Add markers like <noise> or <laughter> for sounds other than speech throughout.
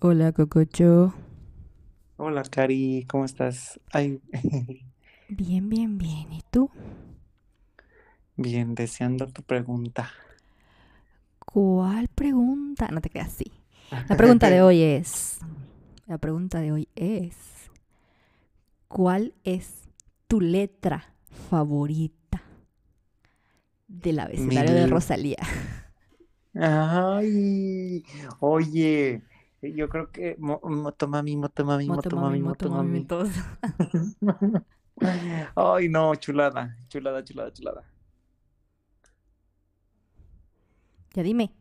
Hola, Cococho. Hola, Cari, ¿cómo estás? Ay, <laughs> Bien, bien, bien. ¿Y tú? bien, deseando tu pregunta. ¿Cuál pregunta? No te quedas así. <laughs> La pregunta de hoy es... La pregunta de hoy es... ¿Cuál es tu letra favorita del abecedario de Mil. Rosalía? <laughs> Ay, oye, yo creo que mo- Motomami, Motomami, Motomami, Motomami, todos. <laughs> Ay, no, chulada, chulada, chulada, chulada. Ya dime.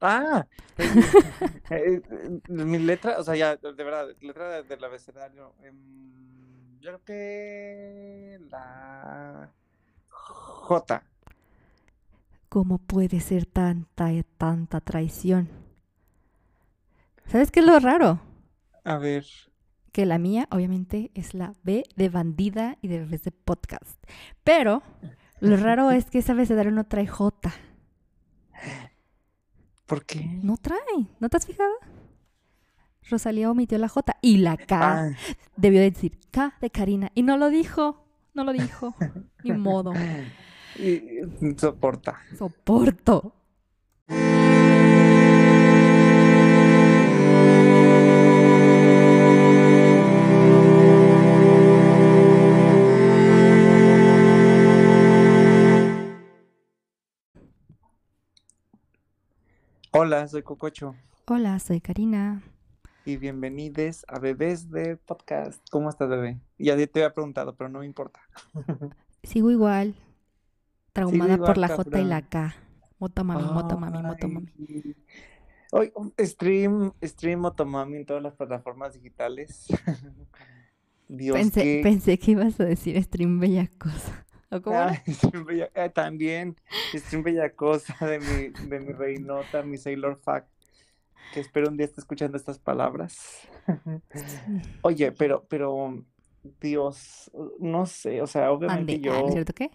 Ah, eh, <laughs> eh, eh, mi letra, o sea, ya, de verdad, letra de- del abecedario. em, yo creo que la J. ¿Cómo puede ser tanta, tanta traición? ¿Sabes qué es lo raro? A ver. que la mía obviamente es la B de bandida y de bebés de podcast. Pero lo raro es que ese abecedario no trae J. ¿Por qué? No trae. ¿No te has fijado? Rosalía omitió la J y la K. Ah, Debió decir K de Karina. Y no lo dijo. No lo dijo. Ni modo. <laughs> y- soporta. Soporto. Hola, soy Cococho Hola, soy Karina. y bienvenidos a Bebés de Podcast. ¿Cómo estás, bebé? Ya te había preguntado, pero no me importa. <laughs> Sigo igual. Traumada igual, por la J y la K. Motomami, motomami, motomami. Ay. Hoy, um, stream, stream Motomami en todas las plataformas digitales. <laughs> Dios, Pensé, qué... pensé que ibas a decir stream bella cosa. ¿O cómo <laughs> bella- ah, también, stream Bellacosa de mi, de mi reinota, mi Sailor Fact, que espero un día esté escuchando estas palabras. <laughs> Oye, pero, pero, Dios, no sé, o sea, obviamente. Ah, ¿no yo, cierto qué?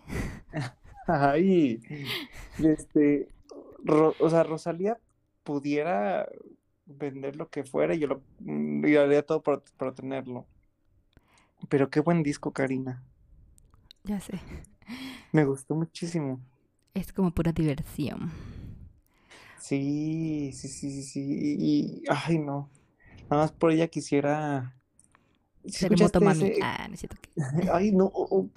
<laughs> ay, este, Ro- o sea, Rosalía pudiera vender lo que fuera y yo lo, mm, y haría todo por, por tenerlo. Pero qué buen disco, Karina. Ya sé. Me gustó muchísimo. Es como pura diversión. Sí, sí, sí, sí, sí. Y, ay, no. Nada más por ella quisiera. ¿Sí Ser motomami. ese? Ah, qué. <laughs> Ay, no,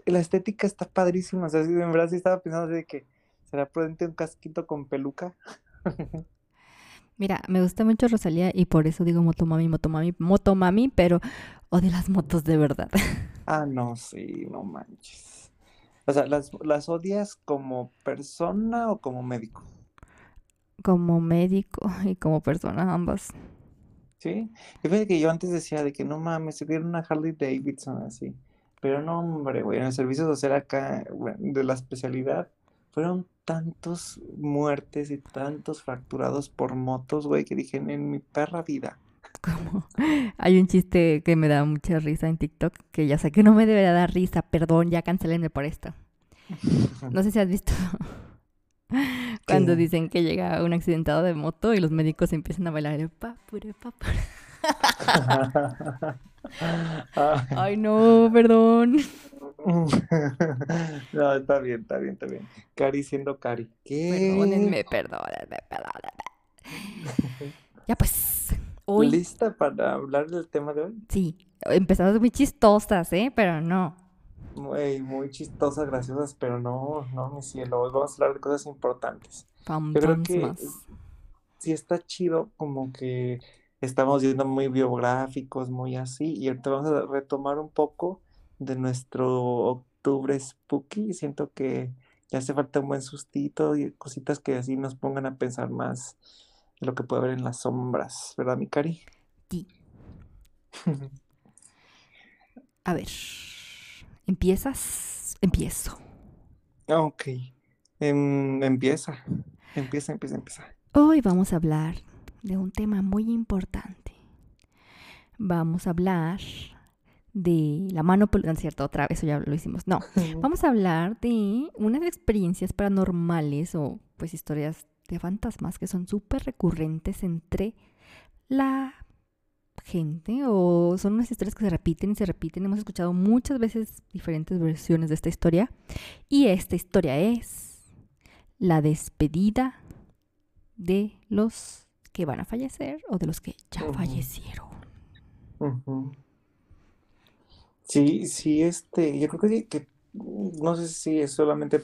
la estética está padrísima. O sea, en verdad sí estaba pensando de que será prudente un casquito con peluca. <laughs> Mira, me gusta mucho Rosalía y por eso digo motomami, motomami, motomami, pero odio las motos de verdad. <laughs> Ah, no, sí, no manches. O sea, ¿las, las odias como persona o como médico? Como médico <laughs> y como persona, ambas. ¿Sí? Y fíjate que yo antes decía de que no mames, hubiera una Harley Davidson así. Pero no, hombre, güey, en el servicio social acá, de la especialidad, fueron tantos muertes y tantos fracturados por motos, güey, que dije, en mi perra vida. <laughs> Como hay un chiste que me da mucha risa en TikTok, que ya sé que no me debería dar risa, perdón, ya cancelenme por esto. No sé si has visto <laughs> cuando dicen que llega un accidentado de moto y los médicos empiezan a bailar papure, papure. <laughs> Ay, no, perdón. No, está bien, está bien, está bien. Cari siendo Cari. ¿Qué? Perdónenme, perdónenme, perdónenme. Ya pues, hoy ¿Lista para hablar del tema de hoy? sí, empezamos muy chistosas, ¿eh? Pero no. Muy, muy chistosas, graciosas, pero no, no, mi cielo. Hoy vamos a hablar de cosas importantes. Pam, Yo creo que más. sí está chido, como que estamos yendo muy biográficos, muy así, y ahorita vamos a retomar un poco de nuestro octubre spooky. Siento que ya hace falta un buen sustito y cositas que así nos pongan a pensar más de lo que puede haber en las sombras, ¿verdad, mi cari? Sí. <laughs> A ver, ¿empiezas? Empiezo. Ok, Em, empieza, empieza, empieza, empieza. Hoy vamos a hablar de un tema muy importante. Vamos a hablar de la mano peluda, no cierto, otra vez, eso ya lo hicimos. No, <laughs> vamos a hablar de unas experiencias paranormales o pues historias de fantasmas que son súper recurrentes entre la gente o son unas historias que se repiten y se repiten. Hemos escuchado muchas veces diferentes versiones de esta historia y esta historia es la despedida de los que van a fallecer o de los que ya fallecieron. Sí, sí, este, yo creo que sí, que no sé si es solamente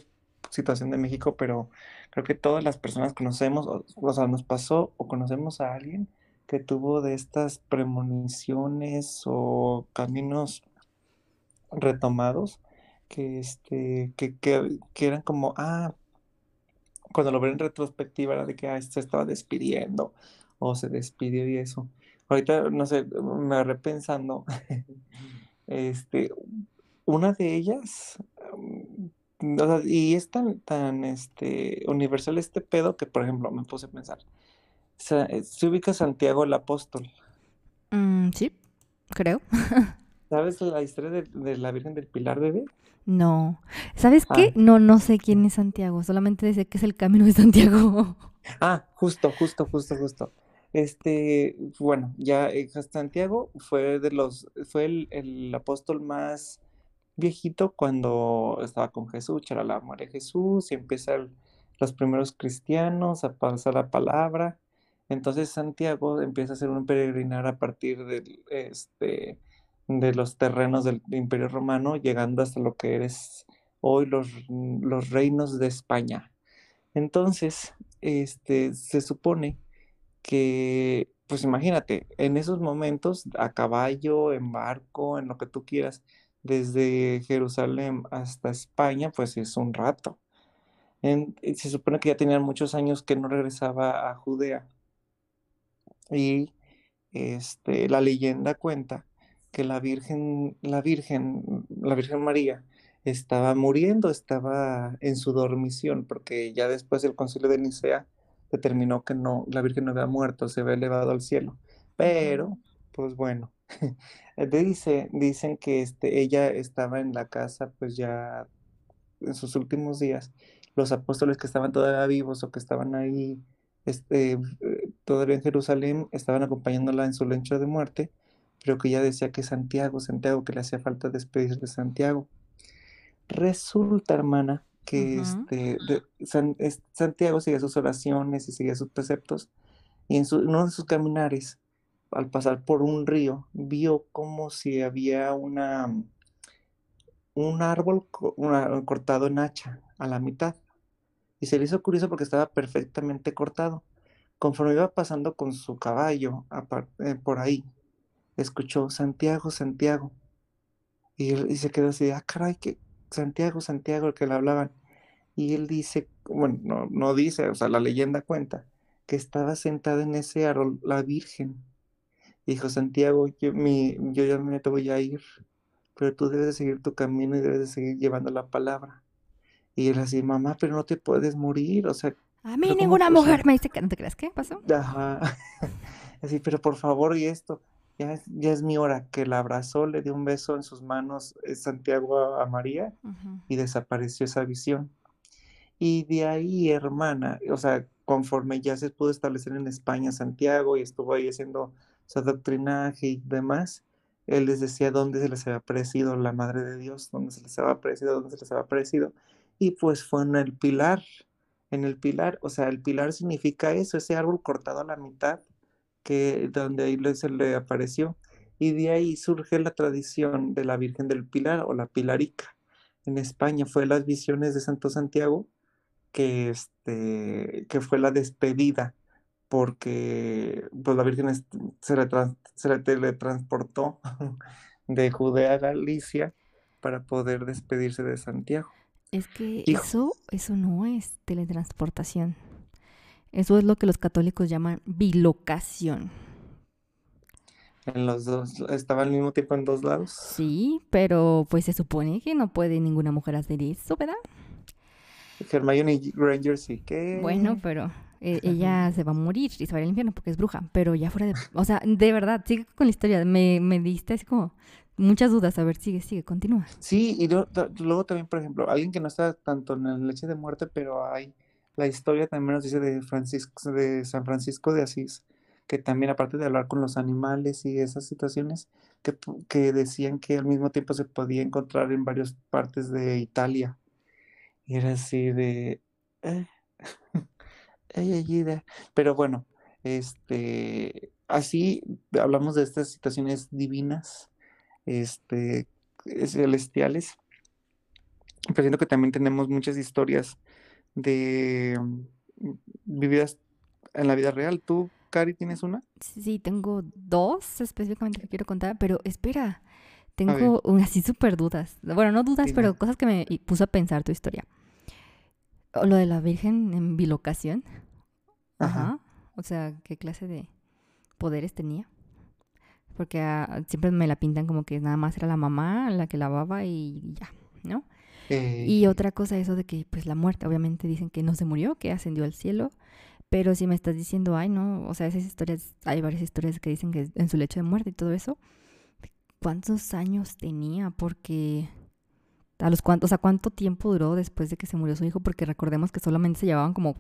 situación de México, pero creo que todas las personas conocemos, o, sea, nos pasó o conocemos a alguien que tuvo de estas premoniciones o caminos retomados que este, que, que, que eran como, ah, cuando lo ven en retrospectiva era de que ah, se estaba despidiendo o se despidió y eso. Ahorita, no sé, me agarré pensando, <laughs> este, una de ellas, mm, o sea, y es tan, tan, este, universal este pedo que, por ejemplo, me puse a pensar, Sa- eh, se ubica Santiago el Apóstol. Mm, sí, creo. <laughs> ¿Sabes la historia de, de la Virgen del Pilar, bebé? No. ¿Sabes Ah, qué? No, no sé quién es Santiago. Solamente sé que es el camino de Santiago. <laughs> ah, justo, justo, justo, justo. Este, bueno, ya eh, Santiago fue de los, fue el, el apóstol más viejito cuando estaba con Jesús, la muere Jesús y empiezan los primeros cristianos a pasar la palabra. Entonces Santiago empieza a hacer un peregrinar a partir del, este, de los terrenos del Imperio Romano, llegando hasta lo que eres hoy los, los reinos de España. Entonces, este, se supone que, pues imagínate, en esos momentos, a caballo, en barco, en lo que tú quieras, desde Jerusalén hasta España, pues es un rato. En- y se supone que ya tenían muchos años que no regresaba a Judea. Y este, la leyenda cuenta que la Virgen, la Virgen, la Virgen María estaba muriendo, estaba en su dormición, porque ya después del concilio de Nicea determinó que no, la Virgen no había muerto, se había elevado al cielo. Pero, pues bueno, <laughs> dice, dicen que este, ella estaba en la casa, pues ya en sus últimos días, los apóstoles que estaban todavía vivos o que estaban ahí este, eh, todavía en Jerusalén, estaban acompañándola en su lecho de muerte, pero que ella decía que Santiago, Santiago, que le hacía falta despedirse de Santiago. Resulta, hermana, que este, de- San- es- Santiago seguía sus oraciones y seguía sus preceptos, y en, su- en uno de sus caminares, al pasar por un río, vio como si había una, un árbol cortado en hacha a la mitad. Y se le hizo curioso porque estaba perfectamente cortado. Conforme iba pasando con su caballo eh, por ahí, escuchó Santiago, Santiago. Y, él, se quedó así, ah, caray, que Santiago, Santiago, el que le hablaban. Y él dice, bueno, no, no dice, o sea, la leyenda cuenta, que estaba sentada en ese árbol la Virgen. Dijo, Santiago, yo, mi, yo ya me te voy a ir, pero tú debes de seguir tu camino y debes de seguir llevando la palabra. Y él así, mamá, pero no te puedes morir, o sea, A mí pero ¿cómo ninguna mujer me dice que no te creas. ¿Qué pasó? Ajá. <laughs> Así, pero por favor, y esto, ya es, ya es mi hora, que la abrazó, le dio un beso en sus manos eh, Santiago a, a María y desapareció esa visión. Y de ahí, hermana, o sea, conforme ya se pudo establecer en España Santiago y estuvo ahí haciendo su y demás, él les decía dónde se les había aparecido la Madre de Dios, dónde se les había aparecido, dónde se les había aparecido. Y pues fue en el pilar, en el pilar, o sea, el pilar significa eso, ese árbol cortado a la mitad, que donde ahí se le apareció. Y de ahí surge la tradición de la Virgen del Pilar o la Pilarica. En España fue las visiones de Santo Santiago que, este, que fue la despedida, porque pues, la Virgen se, le trans- se le teletransportó <laughs> de Judea a Galicia para poder despedirse de Santiago. Es que Hijo, eso, eso no es teletransportación. Eso es lo que los católicos llaman bilocación. en los dos, estaba al mismo tiempo en dos lados. Sí, pero pues se supone que no puede ninguna mujer hacer eso, ¿verdad? Hermione Granger sí Bueno, que... pero eh, ella se va a morir y se va a ir al infierno porque es bruja. Pero ya fuera de... O sea, de verdad, sigue con la historia. Me, me diste así como muchas dudas. A ver, sigue, sigue, continúa. Sí, y luego, ta- luego también, por ejemplo, alguien que no está tanto en la leche de muerte, pero hay la historia también nos dice de Francisco, de San Francisco de Asís, que también aparte de hablar con los animales y esas situaciones, que, que decían que al mismo tiempo se podía encontrar en varias partes de Italia. Y era así de... "Eh, <laughs> ay, ayuda". Pero bueno, este, así hablamos de estas situaciones divinas, este, celestiales. Pero siento que también tenemos muchas historias de mm, vividas en la vida real. ¿Tú, Cari, tienes una? Sí, tengo dos específicamente que quiero contar, pero espera, tengo así súper dudas. Bueno, no dudas, pero cosas que me puso a pensar tu historia. O Lo de la Virgen en bilocación. Ajá. Ajá. O sea, ¿qué clase de poderes tenía? Porque ah, siempre me la pintan como que nada más era la mamá la que lavaba y ya, ¿no? Eh, Y otra cosa, eso de que, pues, la muerte, obviamente dicen que no se murió, que ascendió al cielo. Pero si me estás diciendo, ay, no, o sea, esas historias, hay varias historias que dicen que en su lecho de muerte y todo eso, ¿cuántos años tenía? Porque a los cuantos, o sea, ¿cuánto tiempo duró después de que se murió su hijo? Porque recordemos que solamente se llevaban como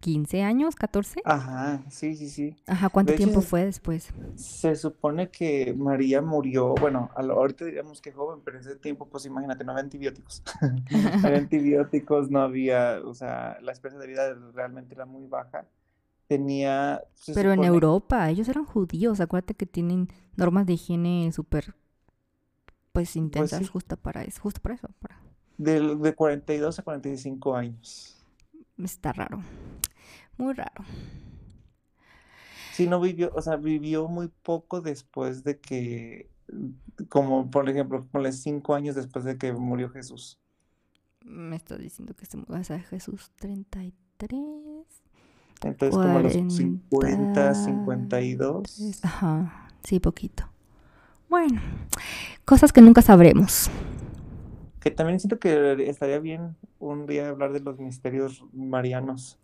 15 años, 14. Ajá, sí, sí, sí. Ajá, ¿cuánto hecho, tiempo fue después? se supone que María murió, bueno, a lo- ahorita diríamos que joven, pero en ese tiempo, pues imagínate, no había antibióticos. No <laughs> había antibióticos, no había, o sea, la esperanza de vida realmente era muy baja. Tenía, Pero en Europa, ellos eran judíos, acuérdate que tienen normas de higiene súper, pues, pues intensas sí, justo para eso, justo para eso, para... del- de 42 a 45 años. Está raro, muy raro. Sí, no vivió, o sea, vivió muy poco después de que, como por ejemplo, ponle cinco años después de que murió Jesús. Me estás diciendo que se mudó a Jesús 33, Entonces, como a los 50, 43, 52. ajá, sí, poquito. Bueno, cosas que nunca sabremos. Que también siento que estaría bien un día hablar de los misterios marianos.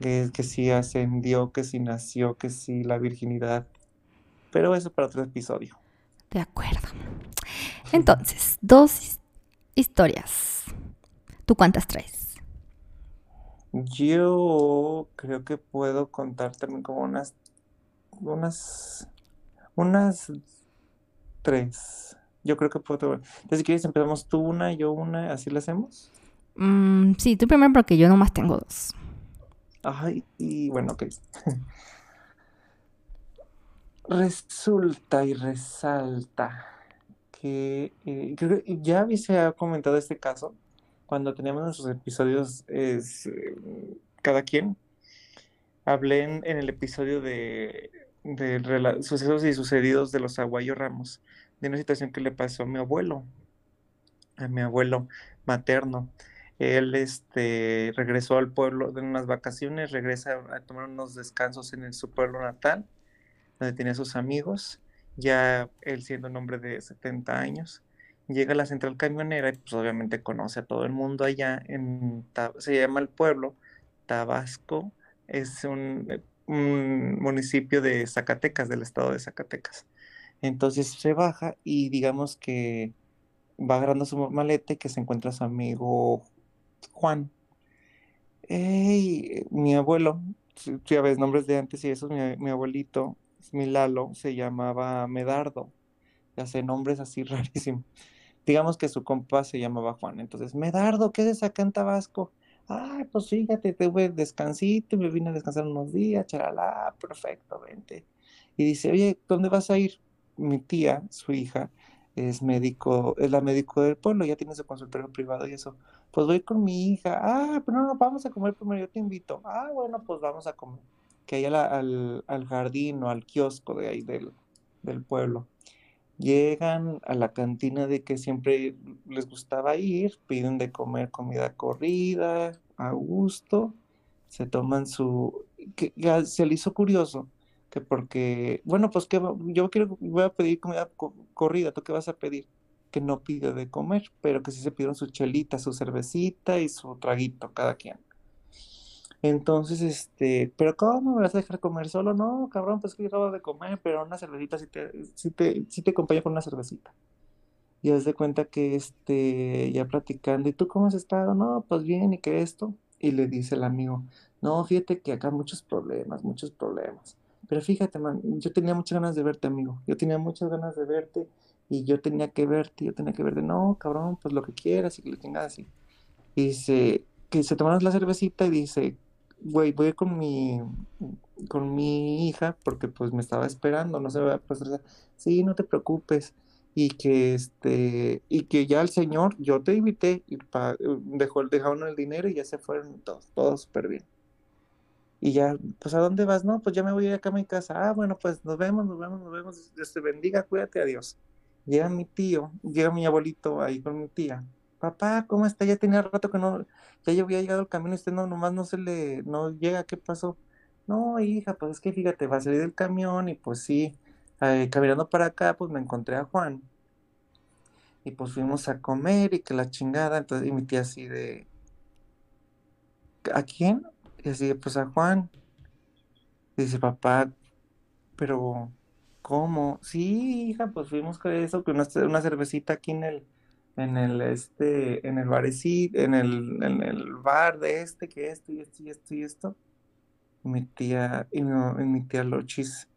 Que, que si ascendió, que si nació, que si la virginidad. Pero eso para otro episodio. De acuerdo. Entonces, dos his- historias. ¿Tú cuántas traes? Yo creo que puedo contar también como unas, unas, unas tres. Yo creo que puedo. Entonces, si quieres, empezamos tú una, yo una, así lo hacemos. Mm, sí, tú primero porque yo nomás tengo dos. Ay, y bueno, ok. <laughs> Resulta y resalta que eh, creo que ya se ha comentado este caso cuando teníamos nuestros episodios es, eh, cada quien. Hablé en, en el episodio de, de sucesos y sucedidos de los Aguayo Ramos, de una situación que le pasó a mi abuelo, a mi abuelo materno. Él este, regresó al pueblo de unas vacaciones, regresa a tomar unos descansos en su pueblo natal, donde tenía sus amigos, ya él siendo un hombre de 70 años. Llega a la central camionera y pues obviamente conoce a todo el mundo allá en, se llama el pueblo Tabasco, es un, un municipio de Zacatecas, del estado de Zacatecas. Entonces se baja y digamos que va agarrando su maleta y que se encuentra su amigo Juan. Ey, mi abuelo, ya ves nombres de antes y eso, mi, abuelito, mi Lalo, se llamaba Medardo. Ya sé, nombres así <laughs> rarísimos. Digamos que su compa se llamaba Juan. Entonces, Medardo, ¿qué haces acá en Tabasco? Ay, pues fíjate, tuve descansito, me vine a descansar unos días, charalá, perfecto, vente. Y dice, oye, ¿dónde vas a ir? Mi tía, su hija, es médico, es la médico del pueblo, ya tiene su consultorio privado y eso. Pues voy con mi hija. Ah, pero no, no, vamos a comer primero, yo te invito. Ah, bueno, pues vamos a comer. Que ahí a la- al, al jardín o al kiosco de ahí del, del pueblo. Llegan a la cantina de que siempre les gustaba ir, piden de comer comida corrida, a gusto, se toman su... que ya se le hizo curioso, que porque, bueno, pues que yo quiero, voy a pedir comida co- corrida, ¿tú qué vas a pedir? Que no pidió de comer, pero que sí se pidieron su chelita, su cervecita y su traguito cada quien. Entonces, este, pero ¿cómo me vas a dejar comer solo? No, cabrón, pues que acabo de comer, pero una cervecita sí te, sí te, sí te acompaño con una cervecita. Y haz de cuenta que, este, ya platicando, ¿y tú cómo has estado? No, pues bien, ¿y qué esto? Y le dice el amigo, no, fíjate que acá muchos problemas, muchos problemas. pero fíjate, man, yo tenía muchas ganas de verte, amigo. Yo tenía muchas ganas de verte y yo tenía que verte, yo tenía que verte. No, cabrón, pues lo que quieras y que le tengas así. Y dice, que se tomaron la cervecita y dice, güey, voy con mi, con mi hija porque pues me estaba esperando, no se va a pasar. Sí, no te preocupes. Y que este, y que ya el señor, yo te invité y pa, dejó, dejaron el dinero y ya se fueron todos, todos súper bien. Y ya, pues, ¿a dónde vas? No, pues ya me voy a acá a mi casa. Ah, bueno, pues nos vemos, nos vemos, nos vemos. Dios te bendiga, cuídate, adiós. Llega mi tío, llega mi abuelito ahí con mi tía. Papá, ¿cómo está? Ya tenía rato que no, ya yo había llegado al camino, usted no, nomás no se le, no llega, ¿qué pasó? No, hija, pues es que fíjate, va a salir del camión y pues sí, eh, caminando para acá, pues me encontré a Juan. Y pues fuimos a comer y que la chingada, entonces, y mi tía así de, ¿a quién? Y así, pues a Juan. dice, papá, pero, ¿cómo? Sí, hija, pues fuimos con eso, que una, una cervecita aquí en el, en el, este, en el barecito, en el, en el bar de este, que esto y esto y esto y esto. mi tía, y mi, mi tía Lochis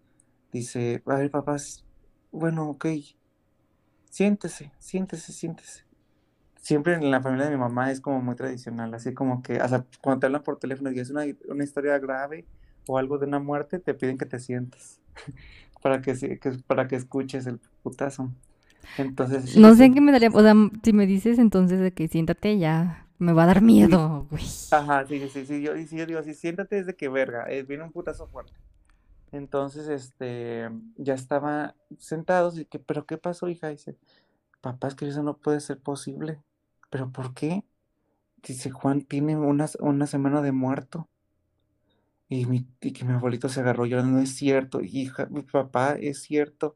dice, a ver, papás, bueno, ok, siéntese, siéntese, siéntese. Siempre en la familia de mi mamá es como muy tradicional, así como que, hasta cuando te hablan por teléfono y es una, una historia grave o algo de una muerte, te piden que te sientes <laughs> para que, que, para que escuches el putazo. Entonces. No sé qué me daría. O sea, si me dices entonces de que siéntate, ya me va a dar miedo, <laughs> güey. Ajá, sí, sí, sí. Yo, sí, yo digo, sí, siéntate desde que verga. Eh, viene un putazo fuerte. Entonces, este, ya estaba sentados y que, ¿pero qué pasó, hija? Dice, papá, es que eso no puede ser posible. ¿Pero por qué? Dice, Juan tiene una, una semana de muerto. Y, mi, y que mi abuelito se agarró llorando, no es cierto, hija, mi papá, es cierto.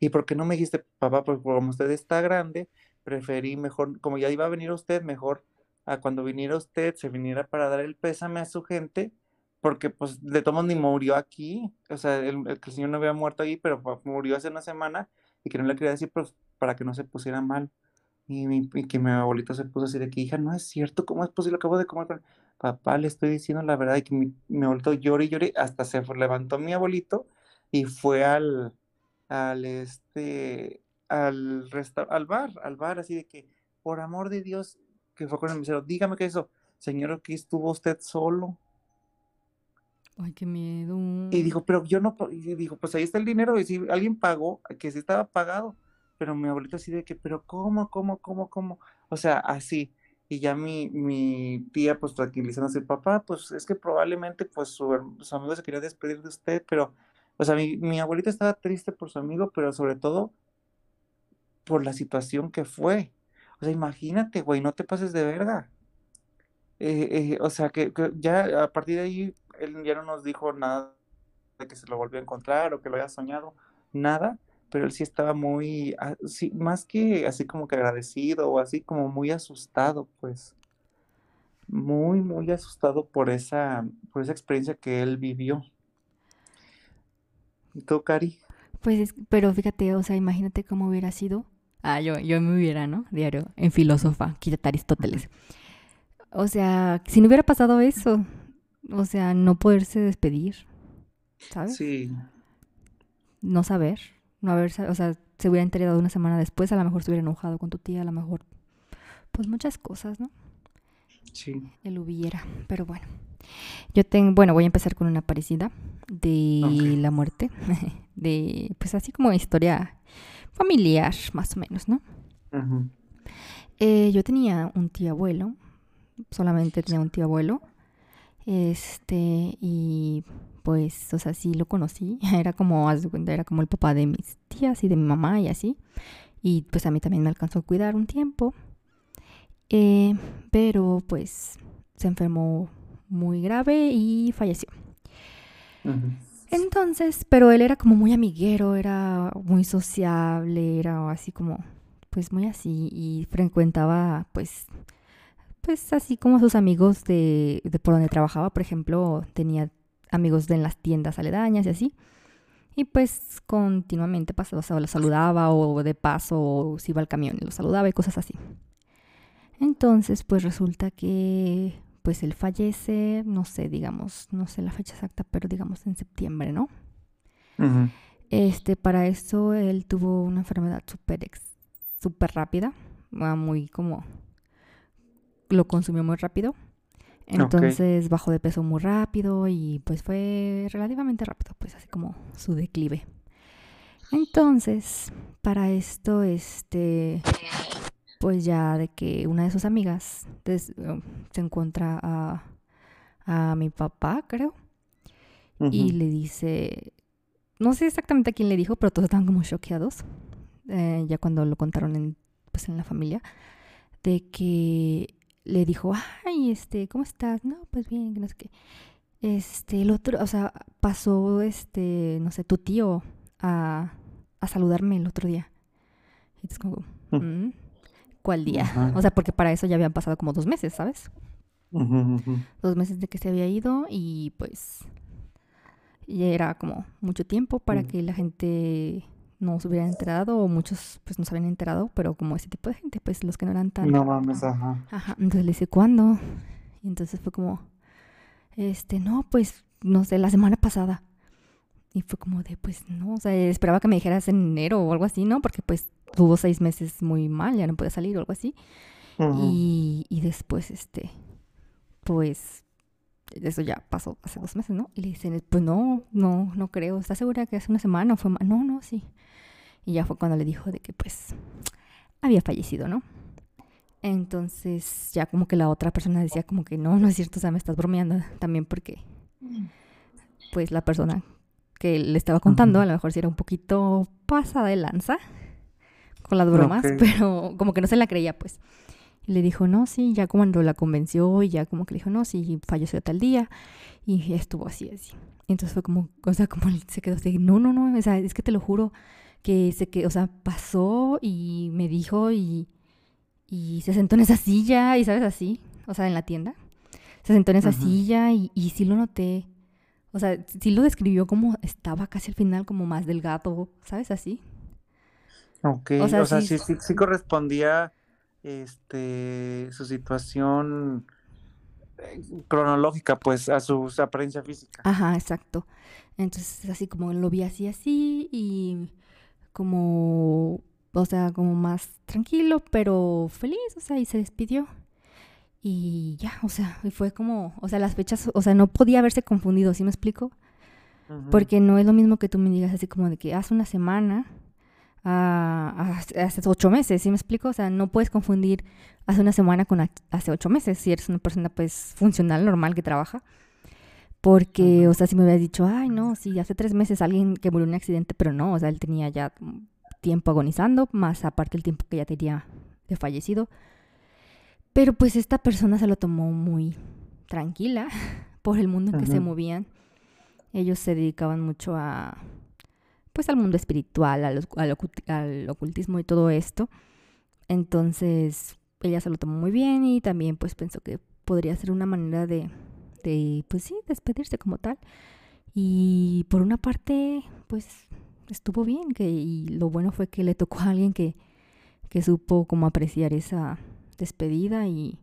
¿Y por qué no me dijiste, papá? Pues como usted está grande, preferí mejor, como ya iba a venir usted, mejor a cuando viniera usted, se viniera para dar el pésame a su gente, porque pues de todos ni murió aquí, o sea, el, que el señor no había muerto ahí, pero murió hace una semana y que no le quería decir pues, para que no se pusiera mal. Y, que mi abuelito se puso así de que, hija, no es cierto, ¿cómo es posible? Acabo de comer Papá, le estoy diciendo la verdad, y que mi, mi abuelito y llore, hasta se levantó mi abuelito y fue al, al este, al, al bar, al bar, así de que, por amor de Dios, que fue con el mesero, dígame que eso, señor, aquí estuvo usted solo. Ay, qué miedo. Y dijo, pero yo no, y dijo, pues ahí está el dinero, y si alguien pagó, que sí estaba pagado, pero mi abuelito así de que, pero ¿cómo, cómo, cómo, cómo? O sea, así. Y ya mi, mi tía, pues tranquilizándose, papá, pues es que probablemente, pues su, su amigo se quería despedir de usted, pero o sea, mi, mi abuelita estaba triste por su amigo, pero sobre todo por la situación que fue. O sea, imagínate, güey, no te pases de verga. Eh, eh, o sea, que, ya a partir de ahí él ya no nos dijo nada de que se lo volvió a encontrar o que lo haya soñado, nada, pero él sí estaba muy, así, más que así como que agradecido o así como muy asustado, pues, muy, muy asustado por esa, por esa experiencia que él vivió. ¿Y tú, Cari? Pues, pero fíjate, o sea, imagínate cómo hubiera sido. Ah, yo, yo me hubiera, ¿no? Diario, en filósofa, quítate Aristóteles. O sea, si no hubiera pasado eso, o sea, no poderse despedir, ¿sabes? Sí. No saber, no haber, o sea, se hubiera enterado una semana después, a lo mejor se hubiera enojado con tu tía, a lo mejor, pues muchas cosas, ¿no? Sí. Él hubiera, pero bueno. Yo tengo, bueno, voy a empezar con una parecida de la muerte, <laughs> de, pues así como historia familiar, más o menos, ¿no? Eh, yo tenía un tío abuelo, solamente tenía un tío abuelo, este, y pues, o sea, sí lo conocí, <laughs> era como, era como el papá de mis tías y de mi mamá y así, y pues a mí también me alcanzó a cuidar un tiempo, eh, pero pues se enfermó muy grave y falleció. Entonces, pero él era como muy amiguero, era muy sociable, era así como, pues muy así, y frecuentaba, pues, pues así como sus amigos de, de por donde trabajaba, por ejemplo, tenía amigos de en las tiendas aledañas y así. Y pues continuamente pasaba, o sea, lo saludaba o de paso o si iba al camión y lo saludaba y cosas así. Entonces, pues resulta que pues él fallece, no sé, digamos, no sé la fecha exacta, pero digamos en septiembre, ¿no? Ujú. Este, para eso él tuvo una enfermedad súper súper rápida, ah, muy como lo consumió muy rápido. Entonces bajó de peso muy rápido y pues fue relativamente rápido, pues así como su declive. Entonces, para esto, este, pues ya de que una de sus amigas des- eh, se encuentra a, a mi papá, creo, y le dice, no sé exactamente a quién le dijo, pero todos estaban como choqueados, eh, ya cuando lo contaron en, pues en la familia, de que le dijo, ay, este, ¿cómo estás? No, pues bien, que no sé qué. Este, el otro, o sea, pasó, este, no sé, tu tío a, a saludarme el otro día. Y es como, Mm. "Mm, ¿cuál día? Ajá. O sea, porque para eso ya habían pasado como dos meses, ¿sabes? Dos meses de que se había ido y pues ya era como mucho tiempo para Mm. que la gente no se hubiera enterado o muchos pues no se habían enterado, pero como ese tipo de gente, pues los que no eran tan... No mames, ajá. Ajá, entonces le dice, ¿cuándo? Y entonces fue como, este, no, pues, no sé, la semana pasada. Y fue como de, pues, no, o sea, esperaba que me dijeras en enero o algo así, ¿no? Porque pues tuvo seis meses muy mal, ya no podía salir o algo así. Y, y después, este, pues, eso ya pasó hace dos meses, ¿no? Y le dicen, pues no, no, no creo. ¿Estás segura que hace una semana fue más? No, no, sí. Y ya fue cuando le dijo de que, pues, había fallecido, ¿no? Entonces, ya como que la otra persona decía como que no, no es cierto, o sea, me estás bromeando también porque, pues, la persona que le estaba contando, a lo mejor sí era un poquito pasada de lanza con las bromas, <laughs> pero como que no se la creía, pues. Y le dijo, no, sí, ya cuando la convenció y ya como que le dijo, no, sí, falleció tal día. Y estuvo así, así. Entonces fue como, o sea, como se quedó así, no, no, no, o sea, es que te lo juro que se que, o sea, pasó y me dijo y, y se sentó en esa silla y, ¿sabes? Así, o sea, en la tienda. Se sentó en esa silla y, y sí lo noté. O sea, sí lo describió como estaba casi al final como más delgado, ¿sabes? Así. Ok, O sea, o sea, sí, sí, sí, correspondía este su situación eh, cronológica, pues, a su apariencia física. Ajá, exacto. Entonces, así como lo vi así, así, y como, o sea, como más tranquilo, pero feliz, o sea, y se despidió. Y ya, o sea, y fue como, o sea, las fechas, o sea, no podía haberse confundido, ¿sí me explico? Porque no es lo mismo que tú me digas así como de que hace una semana, a, a- hace ocho meses, ¿sí me explico? O sea, no puedes confundir hace una semana con a- hace ocho meses, si eres una persona pues funcional, normal, que trabaja. Porque, o sea, si me hubieras dicho, ay, no, sí, hace tres meses alguien que murió en un accidente, pero no, o sea, él tenía ya tiempo agonizando, más aparte el tiempo que ya tenía de fallecido. Pero pues esta persona se lo tomó muy tranquila <laughs> por el mundo en que se movían. Ellos se dedicaban mucho a, pues al mundo espiritual, al, al al ocultismo y todo esto. Entonces, ella se lo tomó muy bien y también pues pensó que podría ser una manera de, de pues sí, despedirse como tal. Y por una parte, pues estuvo bien, que, y lo bueno fue que le tocó a alguien que, que supo cómo apreciar esa despedida y,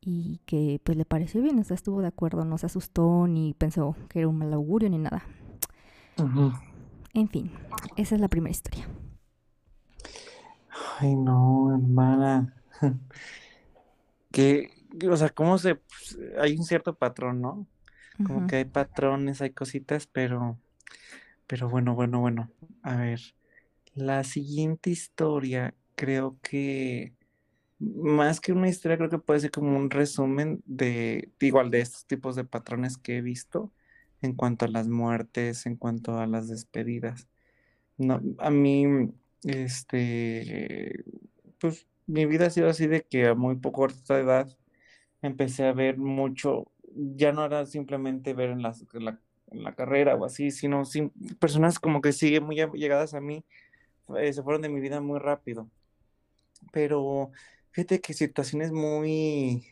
y que pues le pareció bien, o sea, estuvo de acuerdo, no se asustó ni pensó que era un mal augurio ni nada. Ujú. En fin, esa es la primera historia. Ay, no, hermana. Que, o sea, cómo se, pues, hay un cierto patrón, ¿no? Como que hay patrones, hay cositas, pero, pero bueno, bueno, bueno. A ver, la siguiente historia creo que más que una historia, creo que puede ser como un resumen de, igual de estos tipos de patrones que he visto en cuanto a las muertes, en cuanto a las despedidas. No, a mí, este, pues mi vida ha sido así de que a muy poco corta edad empecé a ver mucho, ya no era simplemente ver en la, en la carrera o así, sino sim- personas como que siguen muy llegadas a mí, eh, se fueron de mi vida muy rápido. Pero fíjate que situaciones muy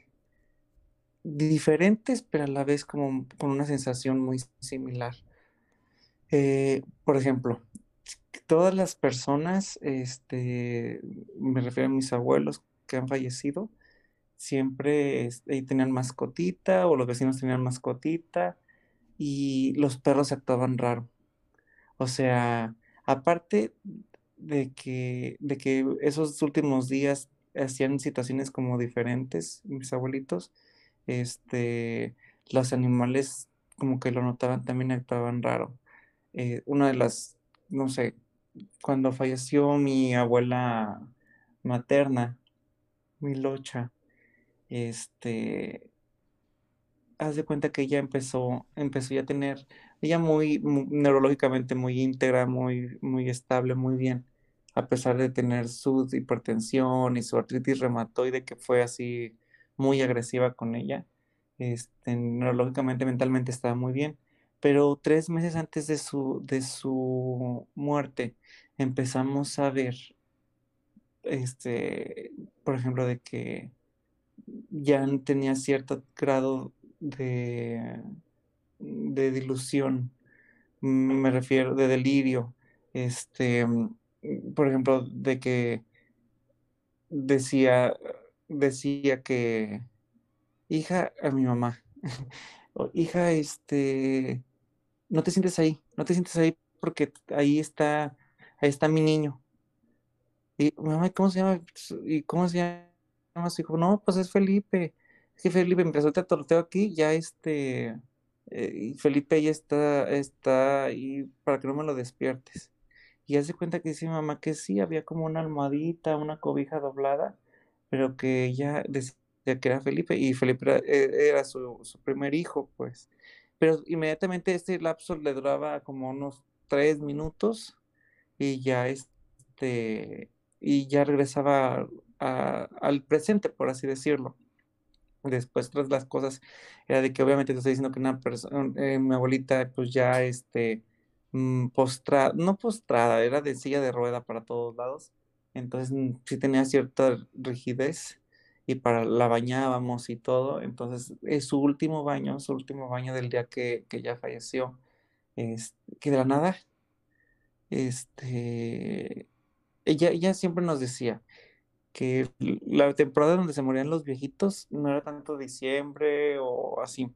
diferentes, pero a la vez como con una sensación muy similar. Eh, por ejemplo, todas las personas, este, me refiero a mis abuelos que han fallecido, siempre tenían mascotita o los vecinos tenían mascotita y los perros se actuaban raro. O sea, aparte de que, de que esos últimos días hacían situaciones como diferentes, mis abuelitos, este, los animales como que lo notaban, también actuaban raro. Eh, una de las, no sé, cuando falleció mi abuela materna, mi locha, este, haz de cuenta que ella empezó, empezó ya a tener, ella muy, neurológicamente muy íntegra, muy, muy estable, muy bien, a pesar de tener su hipertensión y su artritis reumatoide que fue así muy agresiva con ella, este, neurológicamente, mentalmente estaba muy bien, pero tres meses antes de su, de su muerte empezamos a ver, este, por ejemplo, de que ya tenía cierto grado de, de dilución, me refiero, de delirio, este, por ejemplo, de que decía, decía que, hija, a mi mamá, <laughs> hija, este, no te sientes ahí, no te sientes ahí porque ahí está, ahí está mi niño. Y mamá, ¿cómo se llama? ¿Y cómo se llama su hijo? No, pues es Felipe. Es que Felipe, mientras ahorita torteo aquí, ya este, eh, Felipe ya está, está ahí para que no me lo despiertes. Y hace cuenta que dice mi mamá que sí, había como una almohadita, una cobija doblada, pero que ella decía que era Felipe, y Felipe era, e, su, su, primer hijo, pues. Pero inmediatamente este lapso le duraba como unos tres minutos, y ya este, y ya regresaba al presente, por así decirlo. Después, tras las cosas, era de que obviamente te estoy diciendo que una persona, eh, mi abuelita, pues ya, este, mm, postrada, no postrada, era de silla de rueda para todos lados. Entonces, mm, sí tenía cierta rigidez y para la bañábamos y todo. Entonces, es su último baño, su último baño del día que, que ya falleció, es, que de la nada, este, ella, ella siempre nos decía, que la temporada donde se morían los viejitos no era tanto diciembre o así,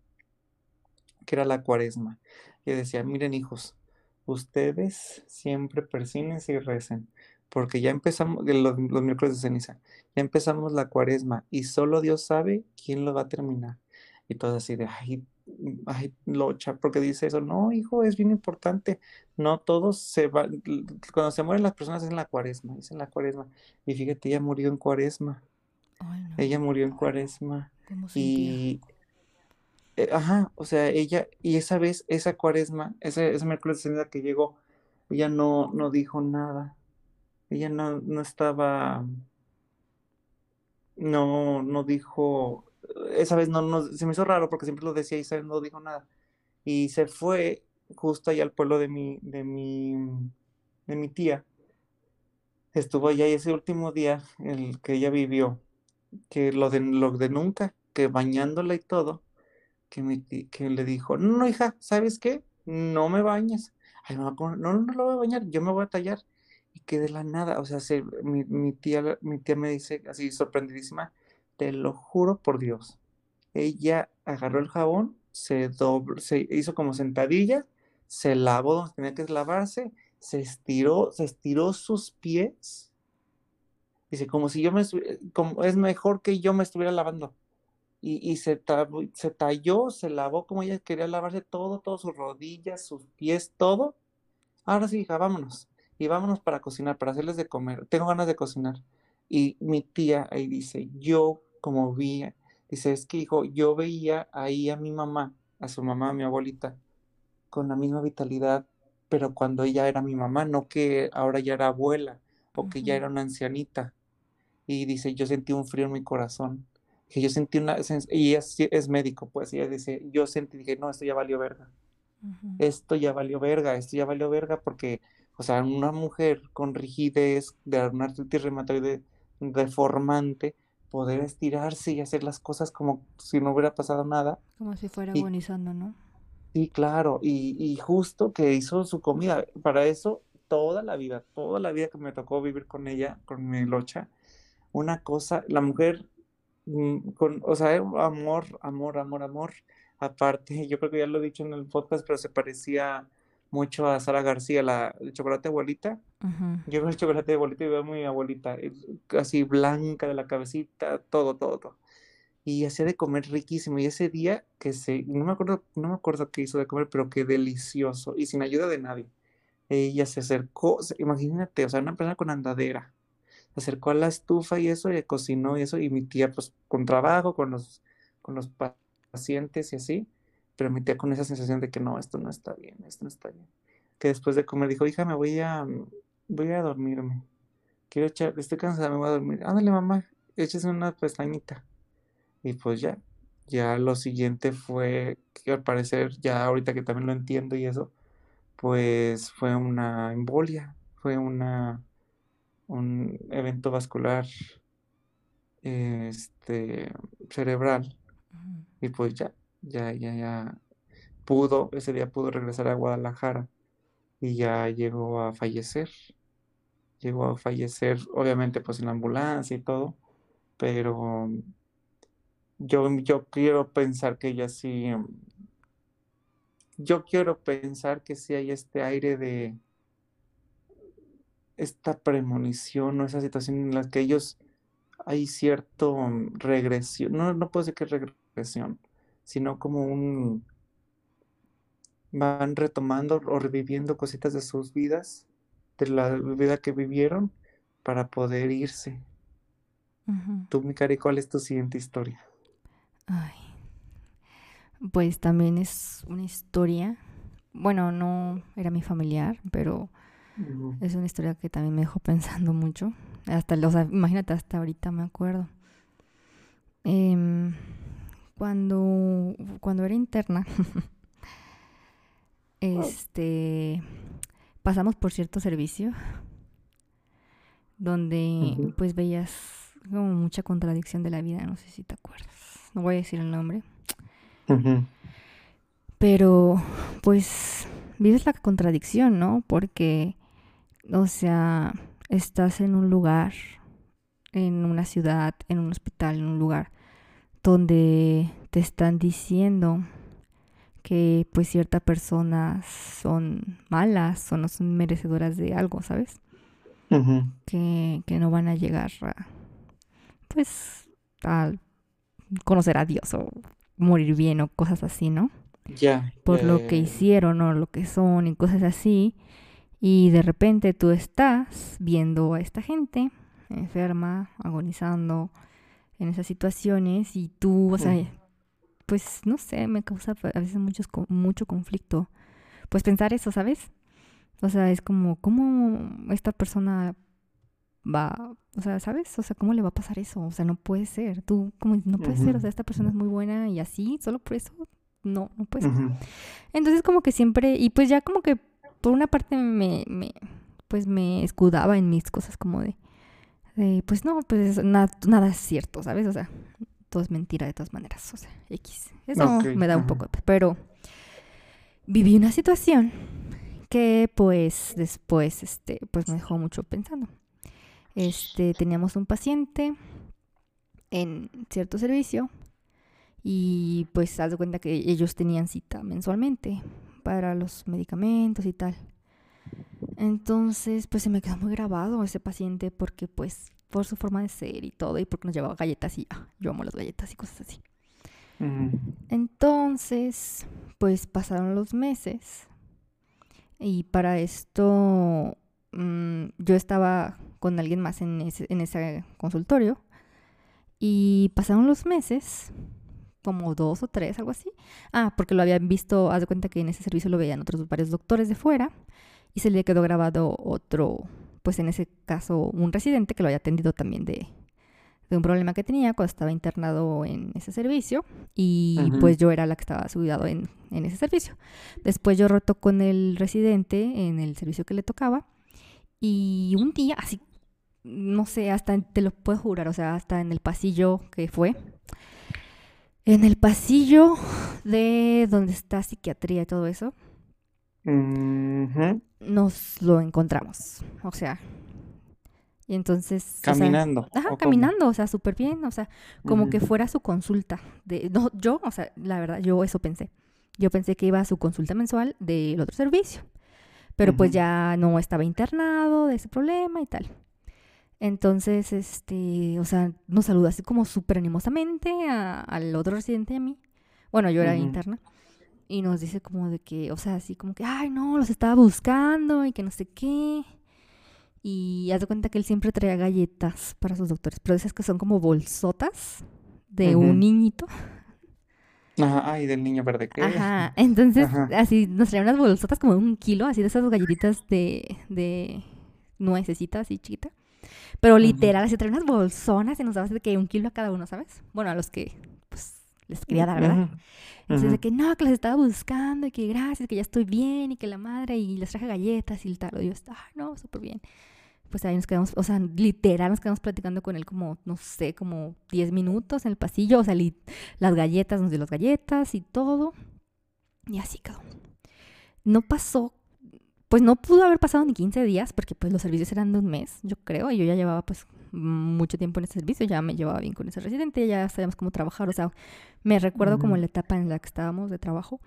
que era la cuaresma. Y decía, miren hijos, ustedes siempre persínense y recen, porque ya empezamos, los, los miércoles de ceniza, ya empezamos la cuaresma y solo Dios sabe quién lo va a terminar. Y todo así de, ay, ay, locha, porque dice eso. No, hijo, es bien importante. No todos se van, cuando se mueren las personas es en la cuaresma, es en la cuaresma. Y fíjate, ella murió en cuaresma. Ella murió en cuaresma. Y, eh, ajá, o sea, ella, y esa vez, esa cuaresma, ese, ese miércoles de que llegó, ella no, no dijo nada. Ella no, no estaba, no, no dijo, esa vez no, no, se me hizo raro porque siempre lo decía y se no dijo nada. Y se fue justo allá al pueblo de mi, de mi, de mi tía. Estuvo allá y ese último día, el que ella vivió, que lo de, lo de nunca, que bañándola y todo, que, mi, que le dijo, no, hija, ¿sabes qué? No me bañes. Ay, no, no, no lo voy a bañar, yo me voy a tallar. Y que de la nada, o sea, mi, mi, tía, mi tía me dice así sorprendidísima, te lo juro por Dios. Ella agarró el jabón, se, dobló, se hizo como sentadilla, se lavó donde tenía que lavarse, se estiró, se estiró sus pies. Dice, como si yo me como es mejor que yo me estuviera lavando. Y, y se, se talló, se lavó como ella quería lavarse todo, todas sus rodillas, sus pies, todo. Ahora sí, hija, vámonos. Y vámonos para cocinar, para hacerles de comer. Tengo ganas de cocinar. Y mi tía ahí dice, yo como vi, dice, es que hijo, yo veía ahí a mi mamá, a su mamá, a mi abuelita, con la misma vitalidad, pero cuando ella era mi mamá, no que ahora ya era abuela o que ya era una ancianita. Y dice, yo sentí un frío en mi corazón. Que yo sentí una, y ella es, médico, pues, ella dice, yo sentí, dije, no, esto ya valió verga. Esto ya valió verga, esto ya valió verga porque, o sea, una mujer con rigidez de una artritis reumatoide deformante, poder estirarse y hacer las cosas como si no hubiera pasado nada. Como si fuera agonizando, ¿no? Sí, claro, y, justo que hizo su comida. Para eso, toda la vida, toda la vida que me tocó vivir con ella, con mi locha, una cosa, la mujer, mm, con, o sea, amor, amor, amor, amor. Aparte, yo creo que ya lo he dicho en el podcast, pero se parecía mucho a Sara García, la el chocolate abuelita. Ujú. Yo veo el chocolate de abuelita y veo a mi abuelita, es así blanca de la cabecita, todo, todo, todo. Y hacía de comer riquísimo. Y ese día que se, no me acuerdo, no me acuerdo qué hizo de comer, pero qué delicioso. Y sin ayuda de nadie. Ella se acercó, imagínate, o sea, una persona con andadera. Se acercó a la estufa y eso, y cocinó y eso, y mi tía, pues, con trabajo, con los, con los pa- pacientes y así, pero mi tía con esa sensación de que no, esto no está bien, esto no está bien. Que después de comer dijo, hija, me voy a, mm, voy a dormirme. Quiero echar, estoy cansada, me voy a dormir. Ándale, mamá, échese una pestañita. Y pues ya, ya lo siguiente fue que al parecer, ya ahorita que también lo entiendo y eso, pues fue una embolia, fue una, un evento vascular, este, cerebral. Y pues ya, ya, ya, ya pudo, ese día pudo regresar a Guadalajara y ya llegó a fallecer. Llegó a fallecer, obviamente, pues en la ambulancia y todo, pero yo, yo quiero pensar que ella sí, yo quiero pensar que sí hay este aire de esta premonición o esa situación en la que ellos hay cierto regresión, no, no puedo decir que es regresión, sino como un van retomando o reviviendo cositas de sus vidas, de la vida que vivieron, para poder irse. Ujú. Tú, mi cari, ¿cuál es tu siguiente historia? Ay. Pues también es una historia. Bueno, no era mi familiar, pero es una historia que también me dejó <laughs> pensando mucho. Hasta, sea, imagínate, hasta ahorita me acuerdo. Em, cuando, cuando era interna, <laughs> este, pasamos por cierto servicio donde pues veías como mucha contradicción de la vida, no sé si te acuerdas. No voy a decir el nombre. Pero, pues, vives la contradicción, ¿no? Porque, o sea, estás en un lugar, en una ciudad, en un hospital, en un lugar donde te están diciendo que, pues, ciertas personas son malas o no son merecedoras de algo, ¿sabes? Que, que no van a llegar a, pues, a conocer a Dios o morir bien o cosas así, ¿no? Ya, por lo que hicieron o lo que son y cosas así. Y de repente tú estás viendo a esta gente enferma, agonizando en esas situaciones y tú, o sea, pues no sé, me causa a veces muchos, mucho conflicto. Pues pensar eso, ¿sabes? O sea, es como, ¿cómo esta persona va, o sea, ¿sabes? O sea, ¿cómo le va a pasar eso? O sea, no puede ser. Tú, como, no puede ser. O sea, esta persona es muy buena y así, solo por eso, no, no puede ser. Entonces como que siempre, y pues ya como que por una parte me, me pues me escudaba en mis cosas como de, de, pues no, pues na- nada es cierto, ¿sabes? O sea, todo es mentira de todas maneras, o sea, X. Eso me da un poco, de- pero viví una situación que pues después, este, pues me dejó mucho pensando. Este, teníamos un paciente en cierto servicio y pues haz de cuenta que ellos tenían cita mensualmente para los medicamentos y tal. Entonces, pues se me quedó muy grabado ese paciente porque pues por su forma de ser y todo y porque nos llevaba galletas y ah, yo amo las galletas y cosas así. Entonces, pues pasaron los meses y para esto mm, yo estaba con alguien más en ese, en ese consultorio y pasaron los meses, como dos o tres, algo así. Ah, porque lo habían visto, haz de cuenta que en ese servicio lo veían otros varios doctores de fuera y se le quedó grabado otro, pues en ese caso un residente que lo había atendido también de, de un problema que tenía cuando estaba internado en ese servicio y pues yo era la que estaba cuidado en, en ese servicio. Después yo roto con el residente en el servicio que le tocaba y un día, así, no sé, hasta te lo puedo jurar, o sea, hasta en el pasillo que fue, en el pasillo de donde está psiquiatría y todo eso, Ujú. Nos lo encontramos, o sea, y entonces... o sea, Caminando. Ajá, ¿o cómo? caminando, o sea, súper bien, o sea, como que fuera su consulta. De, no, yo, o sea, la verdad, yo eso pensé. Yo pensé que iba a su consulta mensual del otro servicio, pero pues ya no estaba internado de ese problema y tal. Entonces, este, o sea, nos saluda así como súper animosamente a- al otro residente de mí. Bueno, yo era interna. Y nos dice como de que, o sea, así como que, ay, no, los estaba buscando y que no sé qué. Y haz de cuenta que él siempre traía galletas para sus doctores, pero esas que son como bolsotas de un niñito. Ajá, ay, del niño verde que Ajá, entonces Ajá. así nos traían unas bolsotas como de un kilo, así de esas galletitas de, de nuececita así chiquita. Pero literal, así traía unas bolsonas y nos daba así de que un kilo a cada uno, ¿sabes? Bueno, a los que les quería dar, ¿verdad? Ujú. Entonces, de que no, que les estaba buscando y que gracias, que ya estoy bien y que la madre y les traje galletas y tal. Y yo, ah, no, súper bien. Pues ahí nos quedamos, o sea, literal nos quedamos platicando con él como, no sé, como 10 minutos en el pasillo. O sea, las galletas, nos dio las galletas y todo. Y así quedó. No pasó, pues no pudo haber pasado ni 15 días porque pues los servicios eran de un mes, yo creo. Y yo ya llevaba pues mucho tiempo en ese servicio, ya me llevaba bien con ese residente, ya sabíamos cómo trabajar. O sea, me recuerdo como Ujú. la etapa en la que estábamos de trabajo.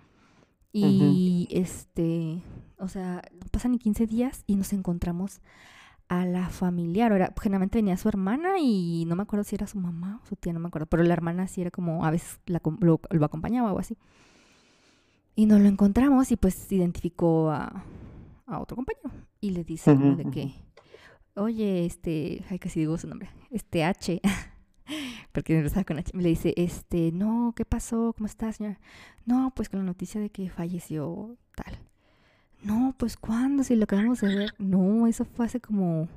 Y este, o sea, pasan ni 15 días y nos encontramos a la familiar. Era, generalmente venía su hermana y no me acuerdo si era su mamá o su tía, no me acuerdo. Pero la hermana sí era como, a veces la lo, lo acompañaba o así. Y nos lo encontramos y pues identificó a, a otro compañero. Y le dice como Ujú, de ujú. que, oye, este, ay, casi digo su nombre, este H. <laughs> porque empezaba con H. Le dice, este, no, ¿qué pasó? ¿Cómo está, señora? No, pues con la noticia de que falleció tal. No, pues ¿cuándo? Si lo acabamos de ver. No, eso fue hace como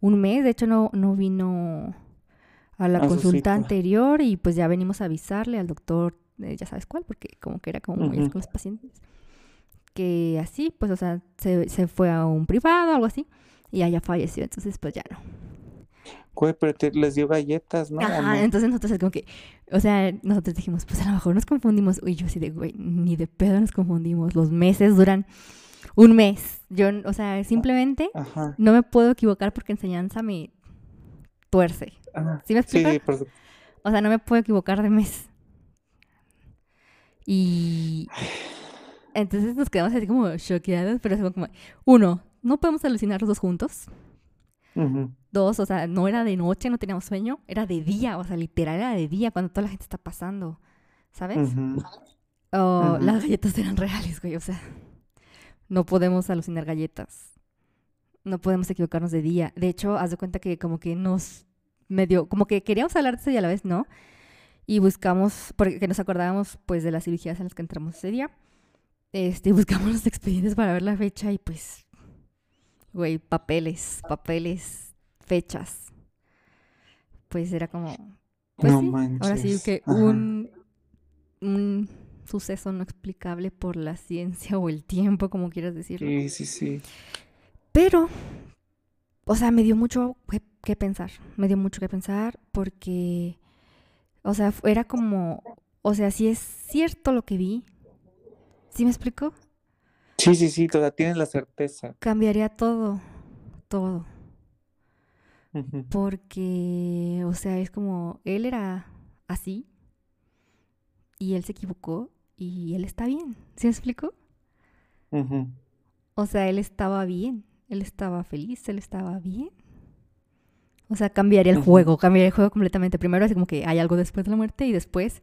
un mes. De hecho, no, no vino a la A consulta anterior y pues ya venimos a avisarle al doctor, eh, ya sabes cuál, porque como que era como Ujú. con los pacientes. Que así, pues, o sea, se, se fue a un privado, algo así, y allá falleció. Entonces, pues ya no. Güey, pero te- les dio galletas, ¿no? ¿O Ajá, no? entonces nosotros así como que, o sea, nosotros dijimos, pues a lo mejor nos confundimos. Uy, yo así de, güey, ni de pedo nos confundimos. Los meses duran un mes. Yo, o sea, simplemente Ajá. no me puedo equivocar porque enseñanza me tuerce. Ajá. ¿Sí me explico? Sí, por O sea, no me puedo equivocar de mes. Y <sighs> entonces nos quedamos así como choqueados, pero así como, uno, no podemos alucinar los dos juntos. Dos, o sea, no era de noche, no teníamos sueño, era de día, o sea, literal era de día cuando toda la gente está pasando, ¿sabes? Ujú. las galletas <laughs> eran reales, güey, o sea, no podemos alucinar galletas. No podemos equivocarnos de día. De hecho, haz de cuenta que como que nos medio, como que queríamos hablar de eso y a la vez no. Y buscamos, porque nos acordábamos pues de las cirugías en las que entramos ese día. Este, <laughs> buscamos los expedientes para ver la fecha y pues, güey, papeles, papeles, fechas. Pues era como, pues No sí, ahora sí manches. que un, un suceso no explicable por la ciencia o el tiempo, como quieras decirlo. Sí, sí, sí. Pero, o sea, me dio mucho que, que pensar, me dio mucho que pensar porque, o sea, era como, o sea, si es cierto lo que vi, ¿sí me explico? Sí, sí, sí, todavía tienes la certeza. Cambiaría todo, todo, porque, o sea, es como, él era así y él se equivocó y él está bien, ¿sí me explico? O sea, él estaba bien, él estaba feliz, él estaba bien. O sea, cambiaría el juego, cambiaría el juego completamente. Primero es como que hay algo después de la muerte y después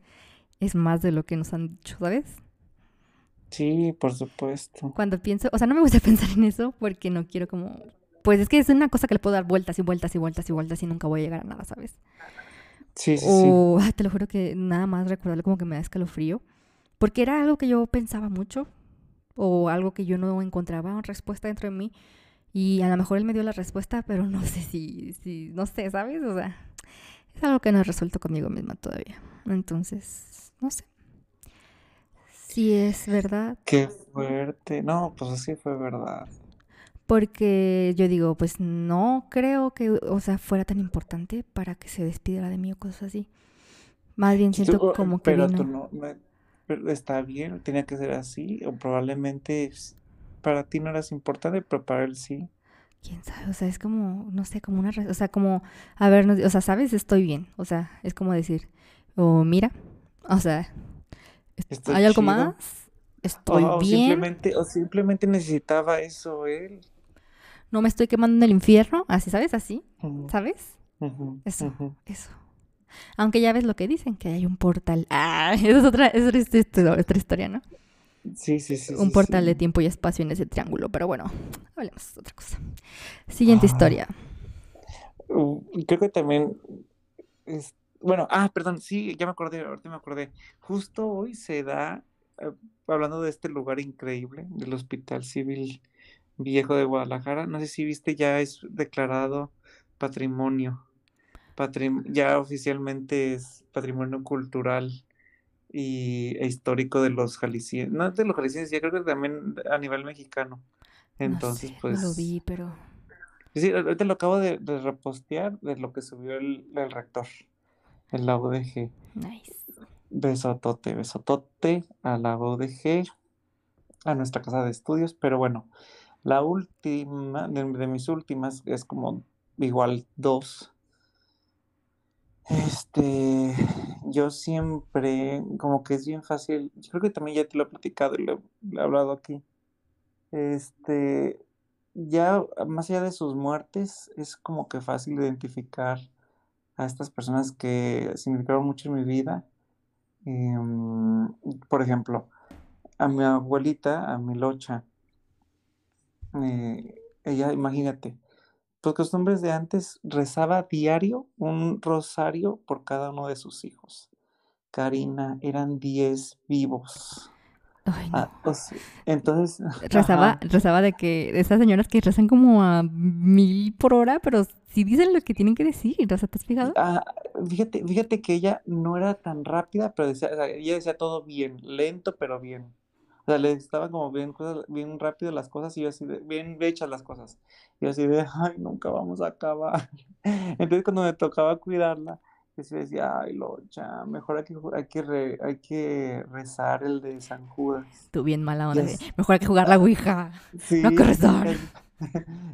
es más de lo que nos han dicho, ¿sabes? Sí, por supuesto. Cuando pienso, o sea, no me gusta <laughs> pensar en eso porque no quiero como... Pues es que es una cosa que le puedo dar vueltas y vueltas y vueltas y vueltas y nunca voy a llegar a nada, ¿sabes? Sí, sí, sí. O, ay, te lo juro que nada más recordarlo como que me da escalofrío. Porque era algo que yo pensaba mucho. O algo que yo no encontraba respuesta dentro de mí. Y a lo mejor él me dio la respuesta, pero no <laughs> sé si, si no sé, ¿sabes? O sea, es algo que no he resuelto conmigo misma todavía. Entonces, no sé. Si es verdad. Qué fuerte. No, pues así fue verdad. Porque yo digo, pues no creo que, o sea, fuera tan importante para que se despidiera de mí o cosas así. Más bien siento Tú- como que pero vino. tú no, no- pero está bien, tenía que ser así, o probablemente para ti no eras importante, pero para él sí. quién sabe, o sea, es como, no sé, como una, o sea, como, a ver, no- o sea, sabes, estoy bien, o sea, es como decir, o mira, o sea, ¿hay algo chido. más? estoy O, o bien, simplemente, o simplemente necesitaba eso él. no me estoy quemando en el infierno, así, ¿sabes? Así, ¿sabes? Eso, eso. Aunque ya ves lo que dicen, que hay un portal. <laughs> Ah, esa es otra, esa es otra, otra historia, ¿no? Sí, sí, sí, Un sí, portal de tiempo y espacio en ese triángulo, pero bueno, hablemos de otra cosa. Siguiente Ah, historia. uh, creo que también es, bueno, ah, perdón, sí, ya me acordé, ahorita me acordé. Justo hoy se da, eh, hablando de este lugar increíble, del Hospital Civil Viejo de Guadalajara, no sé si viste, ya es declarado patrimonio, patrim- ya oficialmente es patrimonio cultural y, e histórico de los jaliscienses, no de los jaliscienses, ya creo que también a nivel mexicano. No Entonces, sé, no lo pues, vi, pero sí, ahorita lo acabo de, de repostear de lo que subió el, el rector en la UDG. nice. Besotote, besotote a la UDG, a nuestra casa de estudios, pero bueno, la última, de, de mis últimas, es como igual dos. Este, yo siempre, como que es bien fácil, yo creo que también ya te lo he platicado y lo lo he hablado aquí. Este, ya más allá de sus muertes, es como que fácil identificar a estas personas que significaron mucho en mi vida. Em, por ejemplo, a mi abuelita, a mi locha, eh, ella, imagínate, por costumbres de antes, rezaba diario un rosario por cada uno de sus hijos. Karina, eran 10 vivos. Ay, Ah, no. o sea, entonces, <laughs> Rezaba, rezaba de que esas señoras que rezan como a mil por hora, pero sí dicen lo que tienen que decir. O sea, ¿te has fijado? ah, fíjate, fíjate que ella no era tan rápida, pero decía, o sea, ella decía todo bien, lento, pero bien. O sea, le estaban como bien, cosas, bien rápido las cosas y yo así de, bien hechas las cosas. Y yo así de, ay, nunca vamos a acabar. <laughs> Entonces cuando me tocaba cuidarla, yo sí decía, ay, Locha, mejor hay que, hay que, re- hay que rezar el de San Judas. Tú bien mala onda. de, Mejor hay que jugar la ouija. No hay que sí, rezar. así,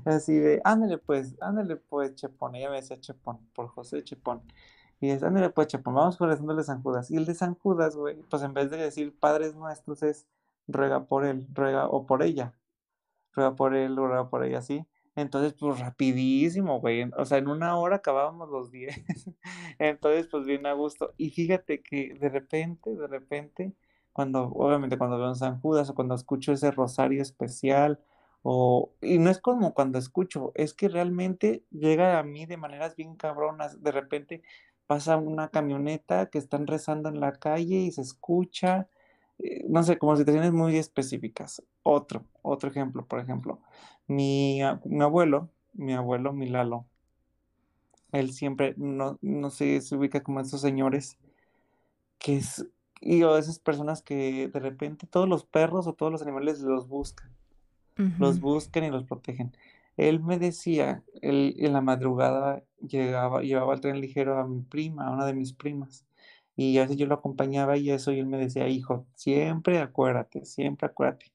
así de, ándale pues, ándale pues, Chepón. Ella me decía Chepón, por José Chepón. Y es, ándale pues, Chepón, vamos rezando el de San Judas. Y el de San Judas, güey, pues en vez de decir Padres Nuestros es ruega por él, ruega, o por ella, ruega por él, ruega por ella, así. Entonces, pues rapidísimo, güey. O sea, en una hora acabábamos los 10. <laughs> Entonces, pues bien a gusto. Y fíjate que de repente, de repente, cuando, obviamente cuando veo un San Judas o cuando escucho ese rosario especial, o, y no es como cuando escucho, es que realmente llega a mí de maneras bien cabronas. De repente pasa una camioneta que están rezando en la calle y se escucha, eh, no sé, como situaciones muy específicas. Otro, otro ejemplo, por ejemplo, mi, abuelo, mi abuelo, mi Lalo, él siempre, no, no sé, se ubica como esos señores que es, y o esas personas que de repente todos los perros o todos los animales los buscan, los buscan y los protegen. Él me decía, él en la madrugada llegaba, llevaba el tren ligero a mi prima, a una de mis primas, y a veces yo lo acompañaba y eso, y él me decía, hijo, siempre acuérdate, siempre acuérdate.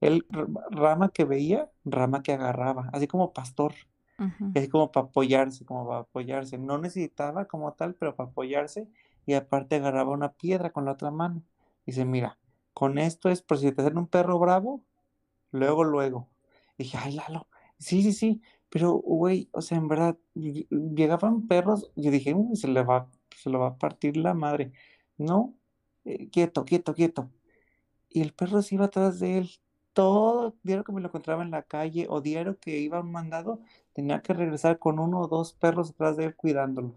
Él, rama que veía, rama que agarraba, así como pastor. Ujú. Y así como para apoyarse, como para apoyarse. No necesitaba como tal, pero para apoyarse. Y aparte agarraba una piedra con la otra mano. Dice, mira, con esto es por si te hacen un perro bravo, luego, luego. Y dije, ay, Lalo, sí, sí, sí. Pero, güey, o sea, en verdad, ll- llegaban perros, yo dije, se le va, se lo va a partir la madre. No, eh, quieto, quieto, quieto. Y el perro se iba atrás de él. Todo diario que me lo encontraba en la calle o diario que iba mandado, tenía que regresar con uno o dos perros atrás de él cuidándolo.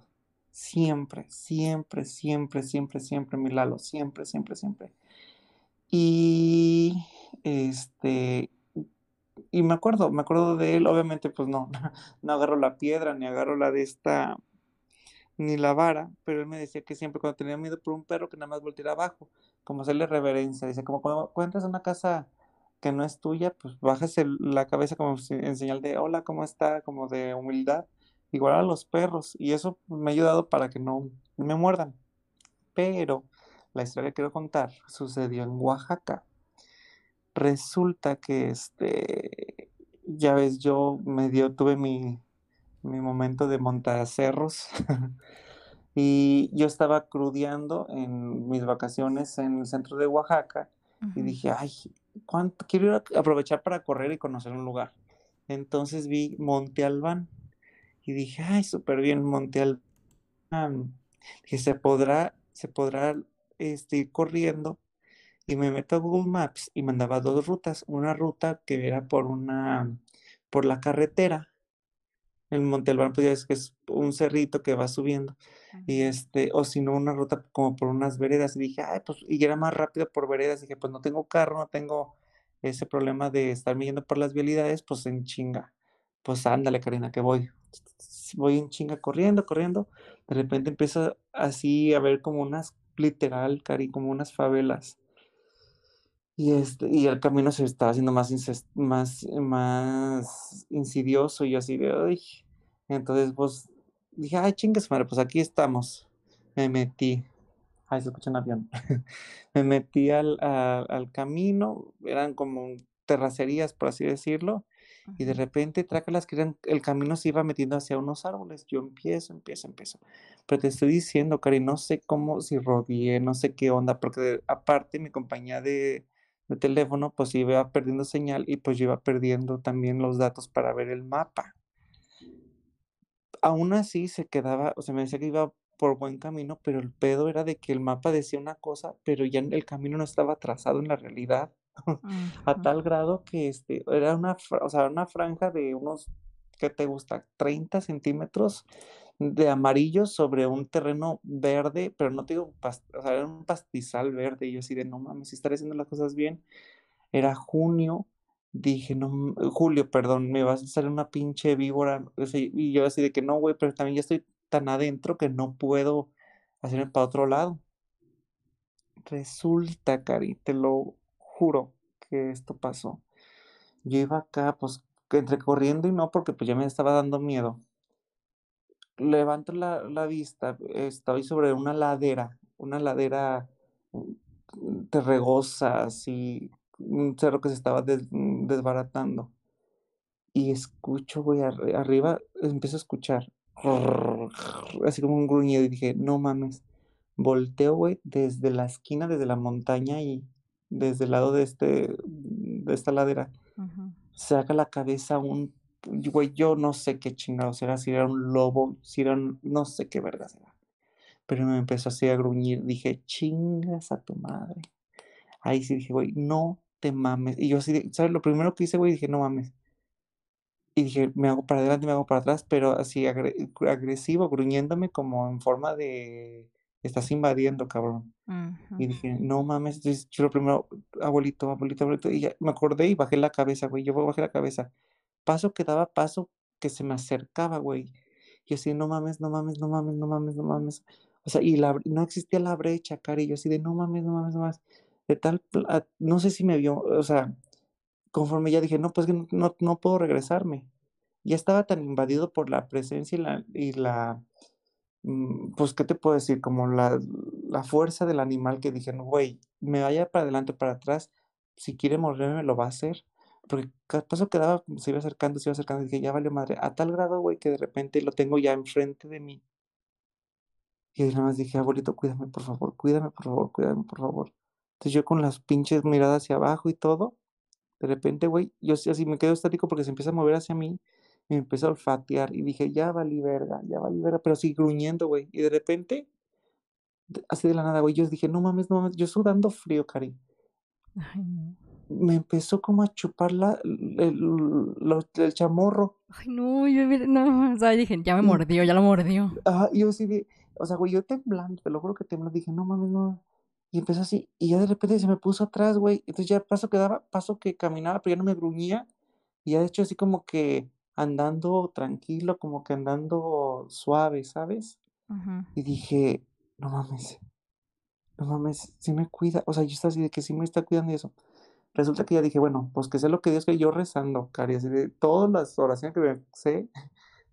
Siempre, siempre, siempre, siempre, siempre, mi Lalo, siempre, siempre, siempre. Y este, y me acuerdo, me acuerdo de él, obviamente, pues no, <laughs> no agarro la piedra, ni agarro la de esta, ni la vara, pero él me decía que siempre cuando tenía miedo por un perro que nada más volteara abajo, como hacerle reverencia, dice, como cuando, cuando entras a una casa que no es tuya, pues bajas la cabeza como en señal de hola, ¿cómo está? Como de humildad, igual a los perros, y eso me ha ayudado para que no me muerdan. Pero la historia que quiero contar sucedió en Oaxaca. Resulta que este, ya ves, yo medio tuve mi, mi momento de montacerros <laughs> y yo estaba crudeando en mis vacaciones en el centro de Oaxaca Y dije, ay, ¿cuánto? Quiero ir a aprovechar para correr y conocer un lugar. Entonces vi Monte Albán y dije, ay, súper bien, Monte Albán. Que se podrá, se podrá este, ir corriendo y me meto a Google Maps y mandaba dos rutas. Una ruta que era por una, por la carretera. El Monte Albán, pues ya es que es un cerrito que va subiendo. Y este, o si no, una ruta como por unas veredas. Y dije, ay, pues, y era más rápido por veredas. Y dije, pues no tengo carro, no tengo ese problema de estar yendo por las vialidades, pues en chinga. Pues ándale, Karina, que voy. Voy en chinga corriendo, corriendo. De repente empiezo así a ver como unas, literal, Cari, como unas favelas. Y, este, y el camino se estaba haciendo más, más, más insidioso y yo así de, ay. Entonces, pues, dije, ay, chingues, madre, pues aquí estamos. Me metí. Ay, se escucha un avión. <laughs> me metí al, al camino, eran como terracerías, por así decirlo, y de repente, trácalas que eran, el camino se iba metiendo hacia unos árboles. Yo empiezo, empiezo, empiezo. Pero te estoy diciendo, Cari, no sé cómo, si rodeé, no sé qué onda, porque aparte mi compañía de, de teléfono, pues iba perdiendo señal y pues iba perdiendo también los datos para ver el mapa. Aún así se quedaba, o sea, me decía que iba por buen camino, pero el pedo era de que el mapa decía una cosa, pero ya el camino no estaba trazado en la realidad. <laughs> a tal grado que este, era una, o sea, una franja de unos, ¿qué te gusta? 30 centímetros de amarillo sobre un terreno verde, pero no te digo, era un pastizal verde. Y yo así de, no mames, si estaré haciendo las cosas bien. Era junio, dije, no, julio, perdón, me vas a salir una pinche víbora. y yo así de que no, güey, pero también ya estoy tan adentro que no puedo hacerme para otro lado. Resulta, Cari, te lo juro que esto pasó. Yo iba acá, pues, entre corriendo y no, porque pues ya me estaba dando miedo. Levanto la, la vista, estoy sobre una ladera, una ladera mm, terregosa, así, un cerro que se estaba desbaratando. Y escucho, güey, arriba, empiezo a escuchar, <laughs> así como un gruñido, y dije, no mames. Volteo, güey, desde la esquina, desde la montaña y desde el lado de, este, de esta ladera, saca la cabeza un, güey, yo no sé qué chingado será, si era un lobo, si era un, no sé qué verga será. Pero me empezó así a gruñir, dije, chingas a tu madre. Ahí sí dije, güey, no te mames. Y yo así, ¿sabes? Lo primero que hice, güey, dije, no mames. Y dije, me hago para adelante, me hago para atrás, pero así agresivo, gruñéndome como en forma de estás invadiendo, cabrón. Y dije, no mames, entonces yo lo primero, abuelito, abuelito, abuelito, y ya me acordé y bajé la cabeza, güey, yo bajé la cabeza. Paso que daba paso que se me acercaba, güey. Y así, no mames, no mames, no mames, no mames, no mames. O sea, y la, no existía la brecha, cari, yo así de, no mames, no mames, no mames. De tal, no sé si me vio, o sea, conforme ya dije, no, pues que no, no, puedo regresarme. Ya estaba tan invadido por la presencia y la, y la Mm, pues, ¿qué te puedo decir? Como la, la fuerza del animal que dije, güey, me vaya para adelante, para atrás, si quiere morderme, lo va a hacer. Porque paso que daba, se iba acercando, se iba acercando, y dije, ya vale madre, a tal grado, güey, que de repente lo tengo ya enfrente de mí. Y nada más dije, abuelito, cuídame, por favor, cuídame, por favor, cuídame, por favor. Entonces yo con las pinches miradas hacia abajo y todo, de repente, güey, yo así me quedo estático porque se empieza a mover hacia mí me empezó a olfatear y dije, ya valí verga, ya valí verga, pero sigue gruñendo, güey. Y de repente, así de la nada, güey, yo dije, no mames, no mames, yo sudando frío, Cari. Ay, no. Me empezó como a chupar la, el, el, chamorro. Ay, no, yo no, o sea, dije, ya me mordió, ya lo mordió. Ah, yo sí, de, o sea, güey, yo temblando, te lo juro que temblando, dije, no mames, no. Y empezó así, y ya de repente se me puso atrás, güey. Entonces ya paso que daba, paso que caminaba, pero ya no me gruñía. Y ya de hecho así como que andando tranquilo, como que andando suave, ¿sabes? Y dije, no mames, no mames, sí me cuida, o sea, yo estaba así de que sí me está cuidando y eso. Resulta que ya dije, bueno, pues que sé lo que Dios que yo rezando, Cari, así de todas las oraciones que me sé,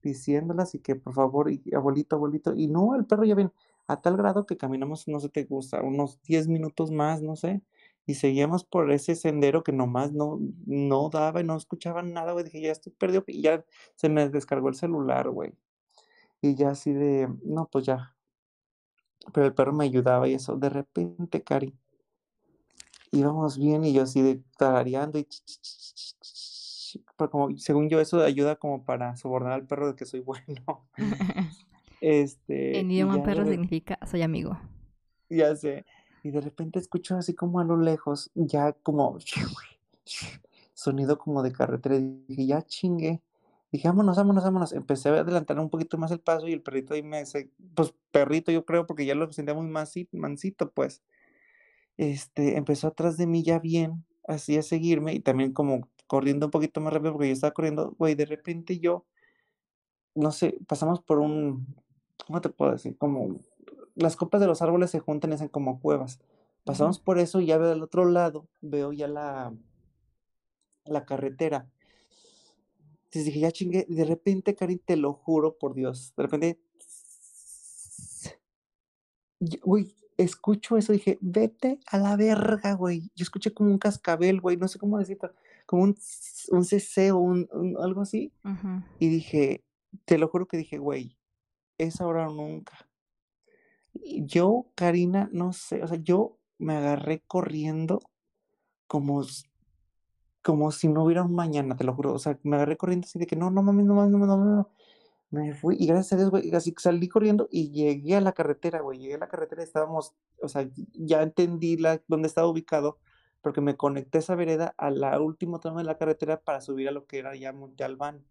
diciéndolas y que por favor, y abuelito, abuelito, y no, el perro ya viene, a tal grado que caminamos, no sé, te gusta, unos 10 minutos más, no sé, y seguíamos por ese sendero que nomás no, no daba y no escuchaba nada, güey. Dije, ya estoy perdido. Y ya se me descargó el celular, güey. Y ya así de, no, pues ya. Pero el perro me ayudaba y eso. De repente, Cari, íbamos bien y yo así de tarareando y como, según yo eso ayuda como para sobornar al perro de que soy bueno. <laughs> este, en idioma perro significa soy amigo. Ya sé. Y de repente escucho así como a lo lejos, ya como <laughs> sonido como de carretera. Y dije, ya chingue. Dije, vámonos, vámonos, vámonos. Empecé a adelantar un poquito más el paso y el perrito ahí me... Pues perrito yo creo, porque ya lo sentía muy mansito, pues. Este, empezó atrás de mí ya bien, así a seguirme y también como corriendo un poquito más rápido porque yo estaba corriendo, güey, de repente yo, no sé, pasamos por un, ¿cómo te puedo decir? Como las copas de los árboles se juntan y hacen como cuevas. Pasamos por eso y ya veo del otro lado, veo ya la, la carretera. Entonces dije, ya chingué. De repente, Karin, te lo juro por Dios. De repente. Uy, escucho eso. Dije, vete a la verga, güey. Yo escuché como un cascabel, güey. No sé cómo decirlo. Como un, un ceseo, un, algo así. Y dije, te lo juro que dije, güey, es ahora o nunca. Yo, Karina, no sé. O sea, yo me agarré corriendo como como si no hubiera un mañana, te lo juro. O sea, me agarré corriendo así de que no, no mames, no mames, no mames, no, no. Me fui y gracias a Dios, güey, así salí corriendo y llegué a la carretera, güey. Llegué a la carretera, estábamos, o sea, ya entendí la, dónde estaba ubicado porque me conecté esa vereda a la última tramo de la carretera para subir a lo que era ya Monte Albán.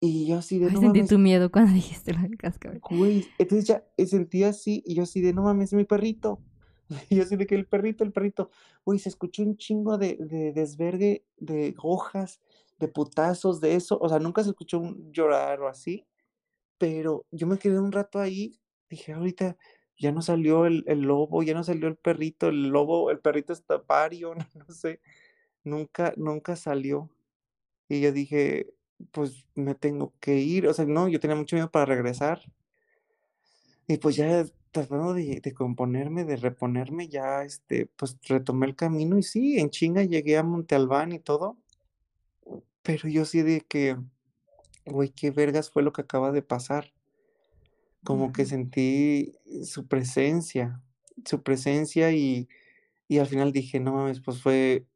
Y yo así de no sentí tu miedo cuando <laughs> dijiste lo del cascabel. Güey, entonces ya eh, sentí así y yo así de no mames, es mi perrito. <laughs> Y yo así de que el perrito, el perrito, uy, se escuchó un chingo de, de desvergue, de hojas, de putazos, de eso. O sea, nunca se escuchó un llorar o así, pero yo me quedé un rato ahí, dije, ahorita ya no salió el, el lobo, ya no salió el perrito, el lobo, el perrito está pario, <laughs> no sé, nunca, nunca salió. Y yo dije, pues me tengo que ir, o sea, no, yo tenía mucho miedo para regresar. Y pues ya tratando de, de, componerme, de reponerme, ya este, pues retomé el camino y sí, en chinga llegué a Monte Albán y todo. Pero yo sí de que, güey, qué vergas fue lo que acaba de pasar. Como que sentí su presencia, su presencia y, y al final dije, no mames, pues fue,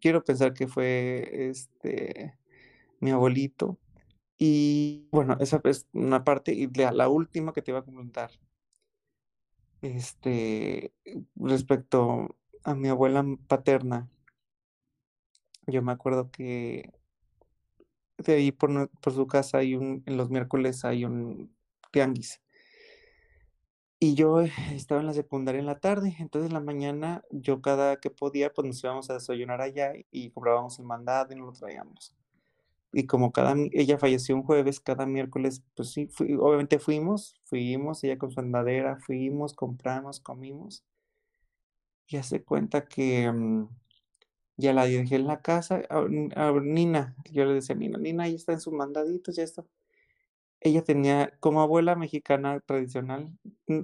quiero pensar que fue este, mi abuelito. Y bueno, esa es una parte. Y la, la última que te iba a comentar este, respecto a mi abuela paterna, yo me acuerdo que de ahí por, por su casa hay un, en los miércoles hay un tianguis. Y yo estaba en la secundaria en la tarde, entonces en la mañana yo cada que podía, pues nos íbamos a desayunar allá y comprábamos el mandado y nos lo traíamos y como cada, ella falleció un jueves, cada miércoles, pues sí, obviamente fuimos, fuimos, ella con su andadera, fuimos, compramos, comimos. Y hace cuenta que mm, ya la dejé en la casa, a, Nina, yo le decía, Nina, Nina, ahí está en sus mandaditos, ya está ella tenía, como abuela mexicana tradicional,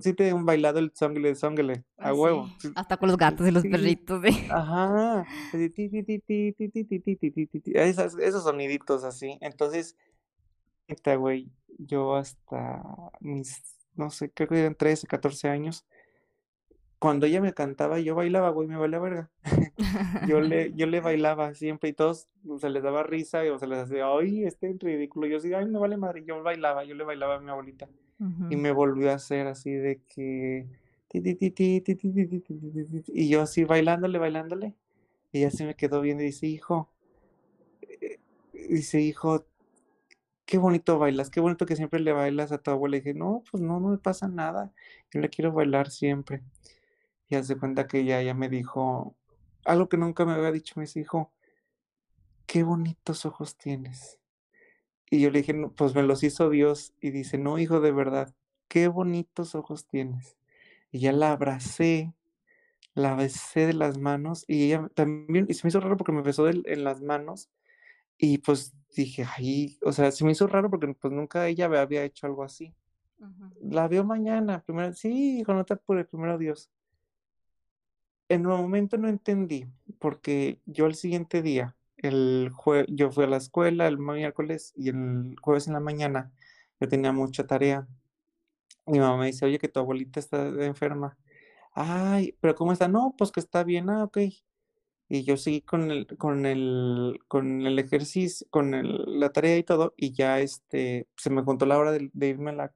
sí tenía un bailado el zongle, zongle, a huevo. Hasta con los gatos y los perritos. Ajá. Esos, esos soniditos así. Entonces, esta güey, yo hasta mis, no sé, creo que eran 13, 14 años, cuando ella me cantaba, yo bailaba, güey, me valía verga. yo, le, yo le bailaba siempre y todos se les daba risa o se les hacía, ay, este es ridículo. Yo decía, ay, me vale madre. Yo bailaba, yo le bailaba a mi abuelita. Y me volvió a hacer así de que. Y yo así bailándole, bailándole. Y ella se me quedó viendo y dice, hijo, dice, hijo, qué bonito bailas, qué bonito que siempre le bailas a tu abuela. Y dije, no, pues no, no me pasa nada. Yo le quiero bailar siempre. Y hace cuenta que ella ya me dijo algo que nunca me había dicho, me dijo, qué bonitos ojos tienes. Y yo le dije, pues me los hizo Dios. Y dice, no, hijo, de verdad, qué bonitos ojos tienes. Y ya la abracé, la besé de las manos y ella también, y se me hizo raro porque me besó en las manos. Y pues dije, ay, o sea, se me hizo raro porque pues nunca ella me había hecho algo así. La veo mañana, primero, sí, hijo, no te apures, primero Dios en el momento no entendí, porque yo el siguiente día, el jue yo fui a la escuela el miércoles y el jueves en la mañana yo tenía mucha tarea. Mi mamá me dice, oye, que tu abuelita está enferma. ay, pero ¿cómo está? No, pues que está bien, ah, ok. Y yo seguí con el, con el, con el ejercicio, con el- la tarea y todo, y ya este, se me juntó la hora de, de irme a la,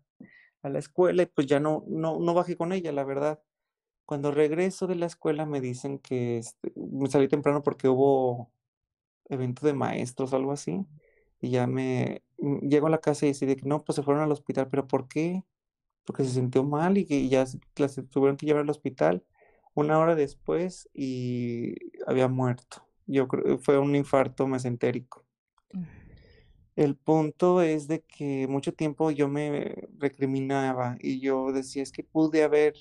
a la escuela y pues ya no, no, no bajé con ella, la verdad. Cuando regreso de la escuela me dicen que este, me salí temprano porque hubo evento de maestros o algo así, y ya me mm, llego a la casa y decidí que no, pues se fueron al hospital, pero ¿por qué? Porque se sintió mal y que ya se- la se tuvieron que llevar al hospital una hora después y había muerto. Yo creo fue un infarto mesentérico. Mm. El punto es de que mucho tiempo yo me recriminaba y yo decía, es que pude haber,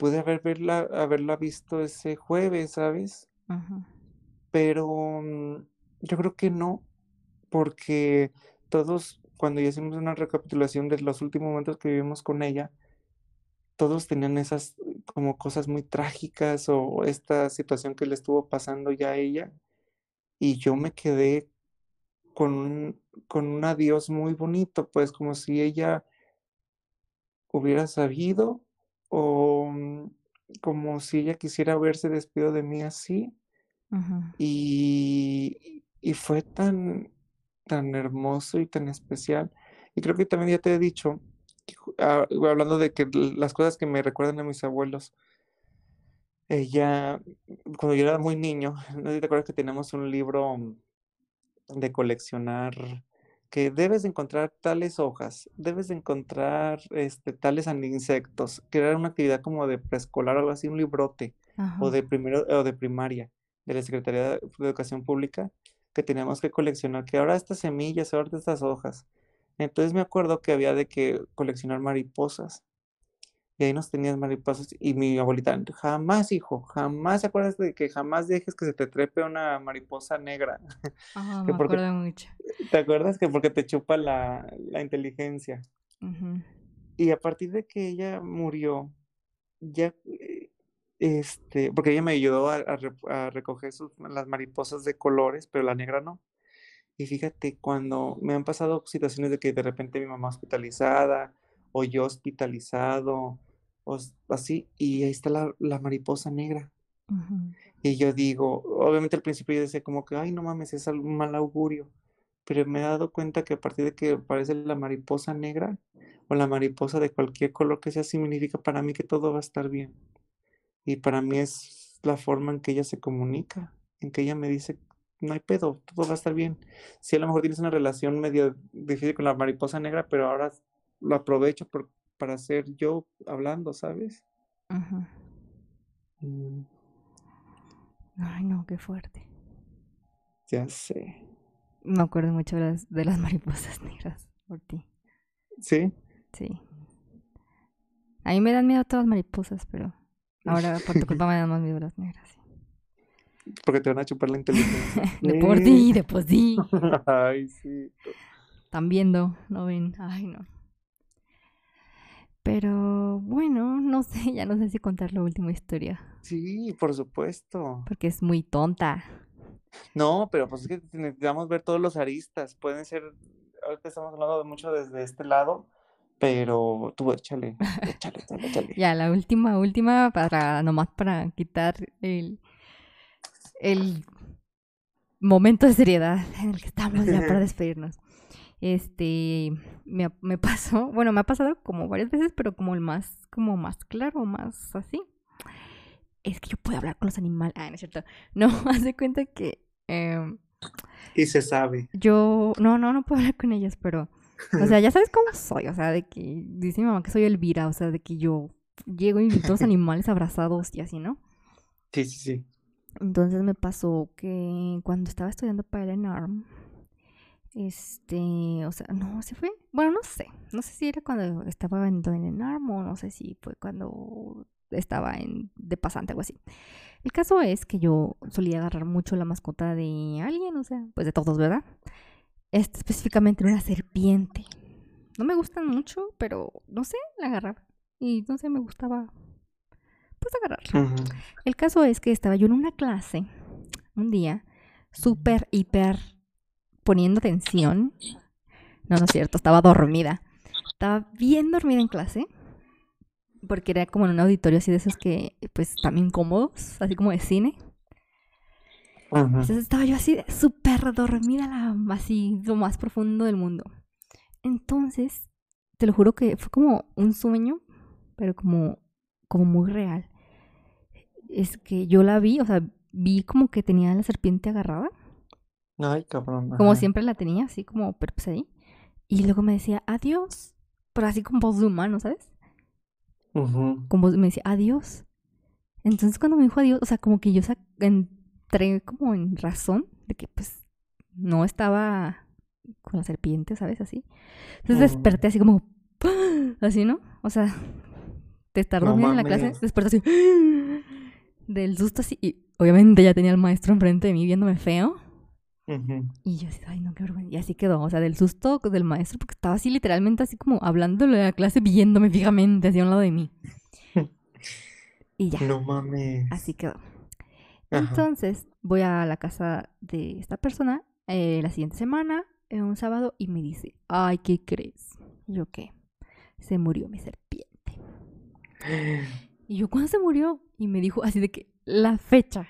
pude haber verla, haberla visto ese jueves, ¿sabes? Pero mm, yo creo que no, porque todos, cuando ya hicimos una recapitulación de los últimos momentos que vivimos con ella, todos tenían esas como cosas muy trágicas o esta situación que le estuvo pasando ya a ella y yo me quedé con un, con un adiós muy bonito, pues como si ella hubiera sabido o mm, como si ella quisiera haberse despedido de mí así y, y fue tan, tan hermoso y tan especial. Y creo que también ya te he dicho, ah, hablando de que las cosas que me recuerdan a mis abuelos, ella, cuando yo era muy niño, no sé si te acuerdas que tenemos un libro de coleccionar, que debes de encontrar tales hojas, debes de encontrar este, tales insectos, era una actividad como de preescolar o algo así, un librote, o de primero, o de primaria, de la Secretaría de de Educación Pública, que teníamos que coleccionar, que ahora estas semillas, ahora estas hojas. Entonces me acuerdo que había de que coleccionar mariposas. Y ahí nos tenías mariposas. Y mi abuelita, jamás, hijo, jamás, ¿te acuerdas de que jamás dejes que se te trepe una mariposa negra? Ajá, <laughs> Que me porque, acuerdo mucho. ¿te acuerdas que porque te chupa la, la inteligencia? Ujú. Y a partir de que ella murió, ya, eh, este, porque ella me ayudó a, a re- a recoger sus, las mariposas de colores, pero la negra no. Y fíjate, cuando me han pasado situaciones de que de repente mi mamá hospitalizada o yo hospitalizado o así, y ahí está la, la mariposa negra. Y yo digo, obviamente al principio yo decía como que, ay, no mames, es un mal augurio. Pero me he dado cuenta que a partir de que aparece la mariposa negra o la mariposa de cualquier color que sea, significa para mí que todo va a estar bien. Y para mí es la forma en que ella se comunica, en que ella me dice, no hay pedo, todo va a estar bien. Si a lo mejor tienes una relación medio difícil con la mariposa negra, pero ahora lo aprovecho por- para ser yo hablando, ¿sabes? Ujú. Mm, Ay, no, qué fuerte. ya sé. Me acuerdo mucho de las, de las <laughs> mariposas negras por ti. ¿Sí? Sí. A mí me dan miedo todas las mariposas, pero ahora por tu culpa <laughs> me dan más miedo las negras. sí. Porque te van a chupar la inteligencia. <laughs> De por ti, de por ti. Ay, sí. Están viendo, no ven. Ay, no. Pero bueno, no sé, <laughs> ya no sé si contar la última historia. Sí, por supuesto. Porque es muy tonta. No, pero pues es que necesitamos ver todos los aristas. Pueden ser, ahorita estamos hablando de mucho desde este lado, pero tú échale, <laughs> échale, échale, échale. Ya, la última, última, para nomás para quitar el, el momento de seriedad en el que estamos ya para <laughs> despedirnos. Este, me, me <laughs> pasó, bueno, me ha pasado como varias veces, pero como el más, como más claro, más así. Es que yo puedo hablar con los animales. Ah, no es cierto. <laughs> No, <laughs> haz de cuenta que em, Y se sabe. yo, no, no, no puedo hablar con ellos, pero, o sea, ya sabes cómo soy, o sea, de que dice mi mamá que soy Elvira, o sea, de que yo llego y vi todos los animales abrazados y así, ¿no? Sí, sí, sí. Entonces me pasó que cuando estaba estudiando para el ENARM, este, o sea, no, ¿se fue? Bueno, no sé, no sé si era cuando estaba en el ENARM o no sé si fue cuando estaba en, de pasante, algo así. El caso es que yo solía agarrar mucho la mascota de alguien, o sea, pues de todos, ¿verdad? Este, específicamente una serpiente. No me gustan mucho, pero no sé, la agarraba. Y no sé, me gustaba, pues agarrarla. El caso es que estaba yo en una clase un día, súper, hiper poniendo atención. No, no es cierto, estaba dormida. Estaba bien dormida en clase. porque era como en un auditorio así de esos que, pues, también cómodos, así como de cine. Entonces estaba yo así, súper dormida, la, así, lo más profundo del mundo. Entonces, te lo juro que fue como un sueño, pero como, como muy real. Es que yo la vi, o sea, vi como que tenía la serpiente agarrada, Ay, cabrón. como siempre la tenía, así como, pero pues ahí. Y luego me decía, adiós, pero así con voz de humano, ¿sabes? Ujú. Con voz, me decía, adiós. Entonces cuando me dijo adiós, o sea, como que yo entré como en razón de que pues no estaba con la serpiente, ¿sabes? Así. Entonces desperté así como, <gasps> así, ¿no? O sea, de estar No en la clase, desperté así, <gasps> del susto así. Y obviamente ya tenía al maestro enfrente de mí viéndome feo. Y yo así, ay, no, qué vergüenza. Y así quedó, o sea, del susto del maestro, porque estaba así literalmente así como hablándole a la clase, viéndome fijamente así a un lado de mí. Y ya, No mames. así quedó. Ajá. Entonces voy a la casa de esta persona eh, la siguiente semana, eh, un sábado, y me dice, ay, ¿qué crees? Y yo, ¿qué? Se murió mi serpiente. <gasps> Y yo, ¿cuándo se murió? Y me dijo así de que la fecha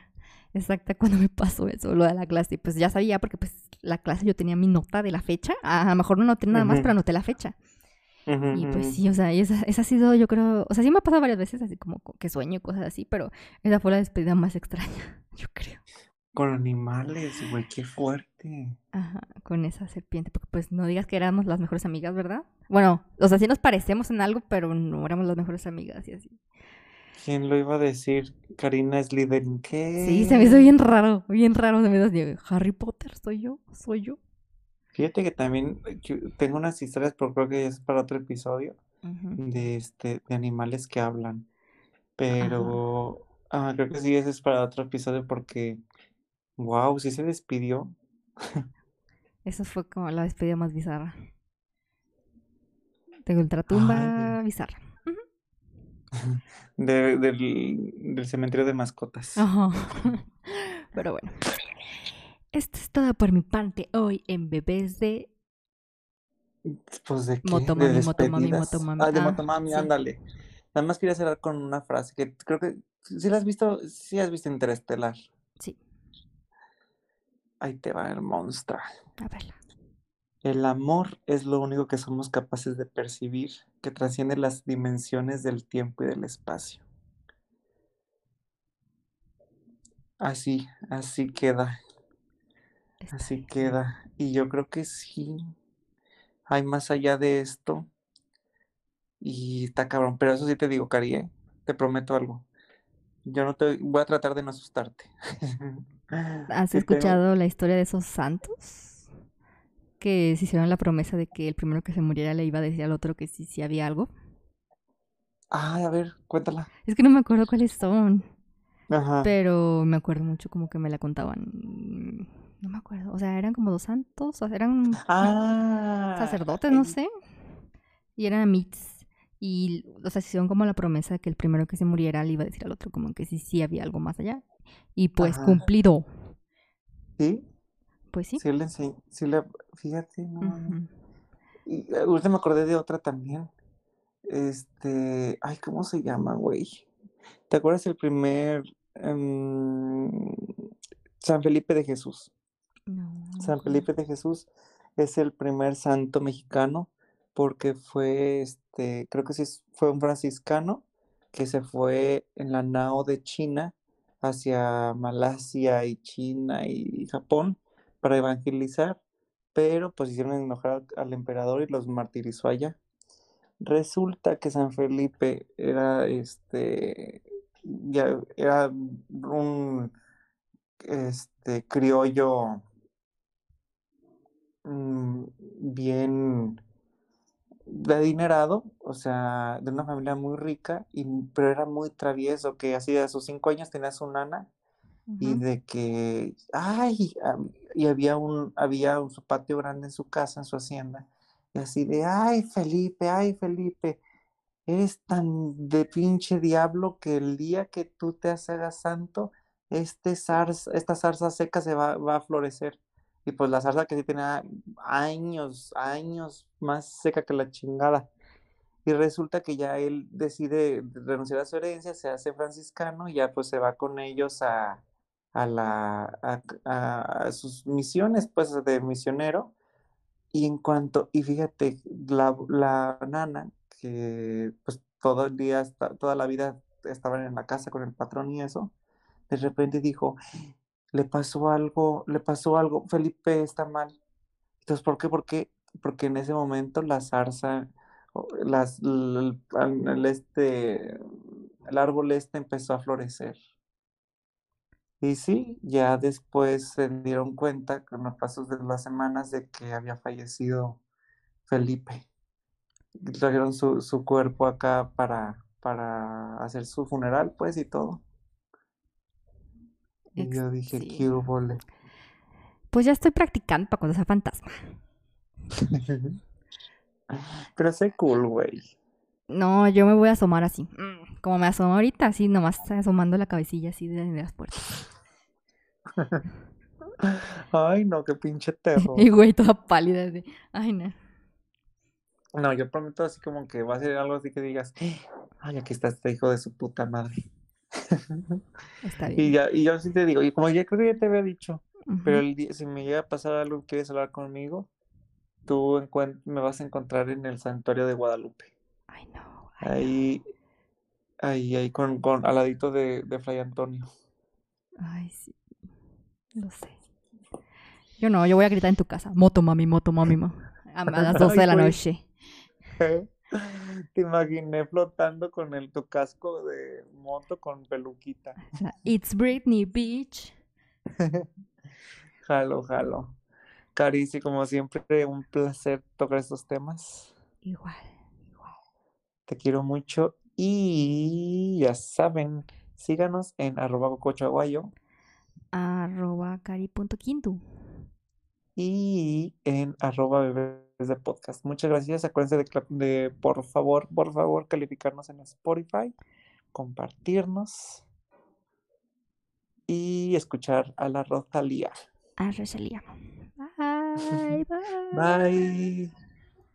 exacta cuando me pasó eso, lo de la clase. Y pues ya sabía, porque pues la clase yo tenía mi nota de la fecha. A lo mejor no noté nada más, pero anoté la fecha. Ujú, Y pues sí, o sea, y esa, esa ha sido, yo creo, o sea, sí me ha pasado varias veces, así como co- que sueño y cosas así, pero esa fue la despedida más extraña, <laughs> yo creo. Con animales, güey, qué fuerte. Ajá, con esa serpiente, porque pues no digas que éramos las mejores amigas, ¿verdad? Bueno, o sea, sí nos parecemos en algo, pero no éramos las mejores amigas y así. ¿Quién lo iba a decir? Karina Slytherin, Sí, se me hizo ¿qué? bien raro, bien raro, se me hizo Harry Potter, soy yo, soy yo. Fíjate que también yo tengo unas historias, pero creo que es para otro episodio, de este, de animales que hablan. Pero ah, creo que sí, ese es para otro episodio porque, wow, sí se despidió. Eso fue como la despedida más bizarra. De Ay, ultratumba Dios. bizarra. De- del, del cementerio de mascotas. Ajá. <laughs> Pero bueno. Esto es todo por mi parte hoy en Bebés de Pues de qué, de Motomami, Motomami, despedidas. Motomami. Ah, de Ah, Motomami, sí. ándale. Nada más quería cerrar con una frase que creo que sí la has visto, sí has visto Interestelar. Sí, Ahí te va el monstruo. a verla. El amor es lo único que somos capaces de percibir, que trasciende las dimensiones del tiempo y del espacio. Así, así queda, así queda. Y yo creo que sí, hay más allá de esto. Y está cabrón, pero eso sí te digo, Cari, ¿eh? Te prometo algo. Yo no te voy a tratar de no asustarte. <laughs> ¿Has escuchado la historia de esos santos? Que se hicieron la promesa de que el primero que se muriera le iba a decir al otro que sí, sí había algo. Ay, a ver, cuéntala. Es que no me acuerdo cuáles son, Ajá. pero me acuerdo mucho como que me la contaban. No me acuerdo, o sea, eran como dos santos, o sea, eran Ah, sacerdotes, no sé. Y eran amits. Y, o sea, se hicieron como la promesa de que el primero que se muriera le iba a decir al otro como que sí, sí había algo más allá. Y pues Ajá. cumplido. ¿Sí? Pues sí. Sí le enseñé, sí le, fíjate, no mames. Ujú. Y eh, ahorita me acordé de otra también. Este, ay, ¿cómo se llama, güey? ¿Te acuerdas el primer em, San Felipe de Jesús? No, San. Felipe de Jesús es el primer santo mexicano porque fue, este, creo que sí fue un franciscano que se fue en la nao de China hacia Malasia y China y Japón para evangelizar, pero pues hicieron enojar al, emperador y los martirizó allá. Resulta que San Felipe era, este, ya era un, este, criollo mm, bien de adinerado, o sea, de una familia muy rica, y, pero era muy travieso, que así a sus cinco años tenía su nana, y de que, ay, y había un, había un, su patio grande en su casa, en su hacienda, y así de, ay, Felipe, ay, Felipe, eres tan de pinche diablo que el día que tú te hagas santo, este zarza, esta zarza seca se va, va a florecer. Y pues la zarza que sí tenía años, años más seca que la chingada. Y resulta que ya él decide renunciar a su herencia, se hace franciscano y ya pues se va con ellos a, a, la, a, sus misiones, pues de misionero. Y en cuanto, y fíjate, la, la nana, que pues todo el día, toda la vida estaban en la casa con el patrón y eso, de repente dijo, le pasó algo, le pasó algo, Felipe está mal. Entonces, ¿por qué? Porque, porque en ese momento la zarza, las, el, el, este, el árbol este empezó a florecer. Y sí, ya después se dieron cuenta con los pasos de las semanas de que había fallecido Felipe. Trajeron su, su cuerpo acá para, para hacer su funeral, pues, y todo. Y yo dije, qué vole. Pues ya estoy practicando para cuando sea fantasma. <laughs> Pero sé cool, güey. No, yo me voy a asomar así. Mm, como me asomo ahorita, así nomás asomando la cabecilla así de, las puertas. <laughs> Ay, no, qué pinche terror. <laughs> y güey, toda pálida. De... Ay, no. No, yo prometo así como que va a ser algo así que digas, ay, aquí está este hijo de su puta madre. <laughs> Está bien. Y, ya, y yo sí te digo, y como ya creo que ya te había dicho, pero el día, si me llega a pasar algo, quieres hablar conmigo, tú me vas a encontrar en el santuario de Guadalupe. Ay, no. ahí, ahí, ahí, con, con al ladito de, de Fray Antonio. Ay, sí. Lo sé. Yo no, yo voy a gritar en tu casa. Moto, mami, moto, mami, A, <laughs> las 12 de la noche. <laughs> Te imaginé flotando con el tu casco de moto con peluquita. It's Britney Beach. <laughs> jalo, jalo. Carici, como siempre, un placer tocar estos temas. Igual, igual. Te quiero mucho y ya saben, síganos en arroba cocochaguayo. Arroba cari.quinto. Y en arroba bebés de podcast. Muchas gracias. Acuérdense de, de, por favor, por favor, calificarnos en Spotify, compartirnos y escuchar a la Rosalía. A Rosalía. Bye, bye. <laughs> Bye.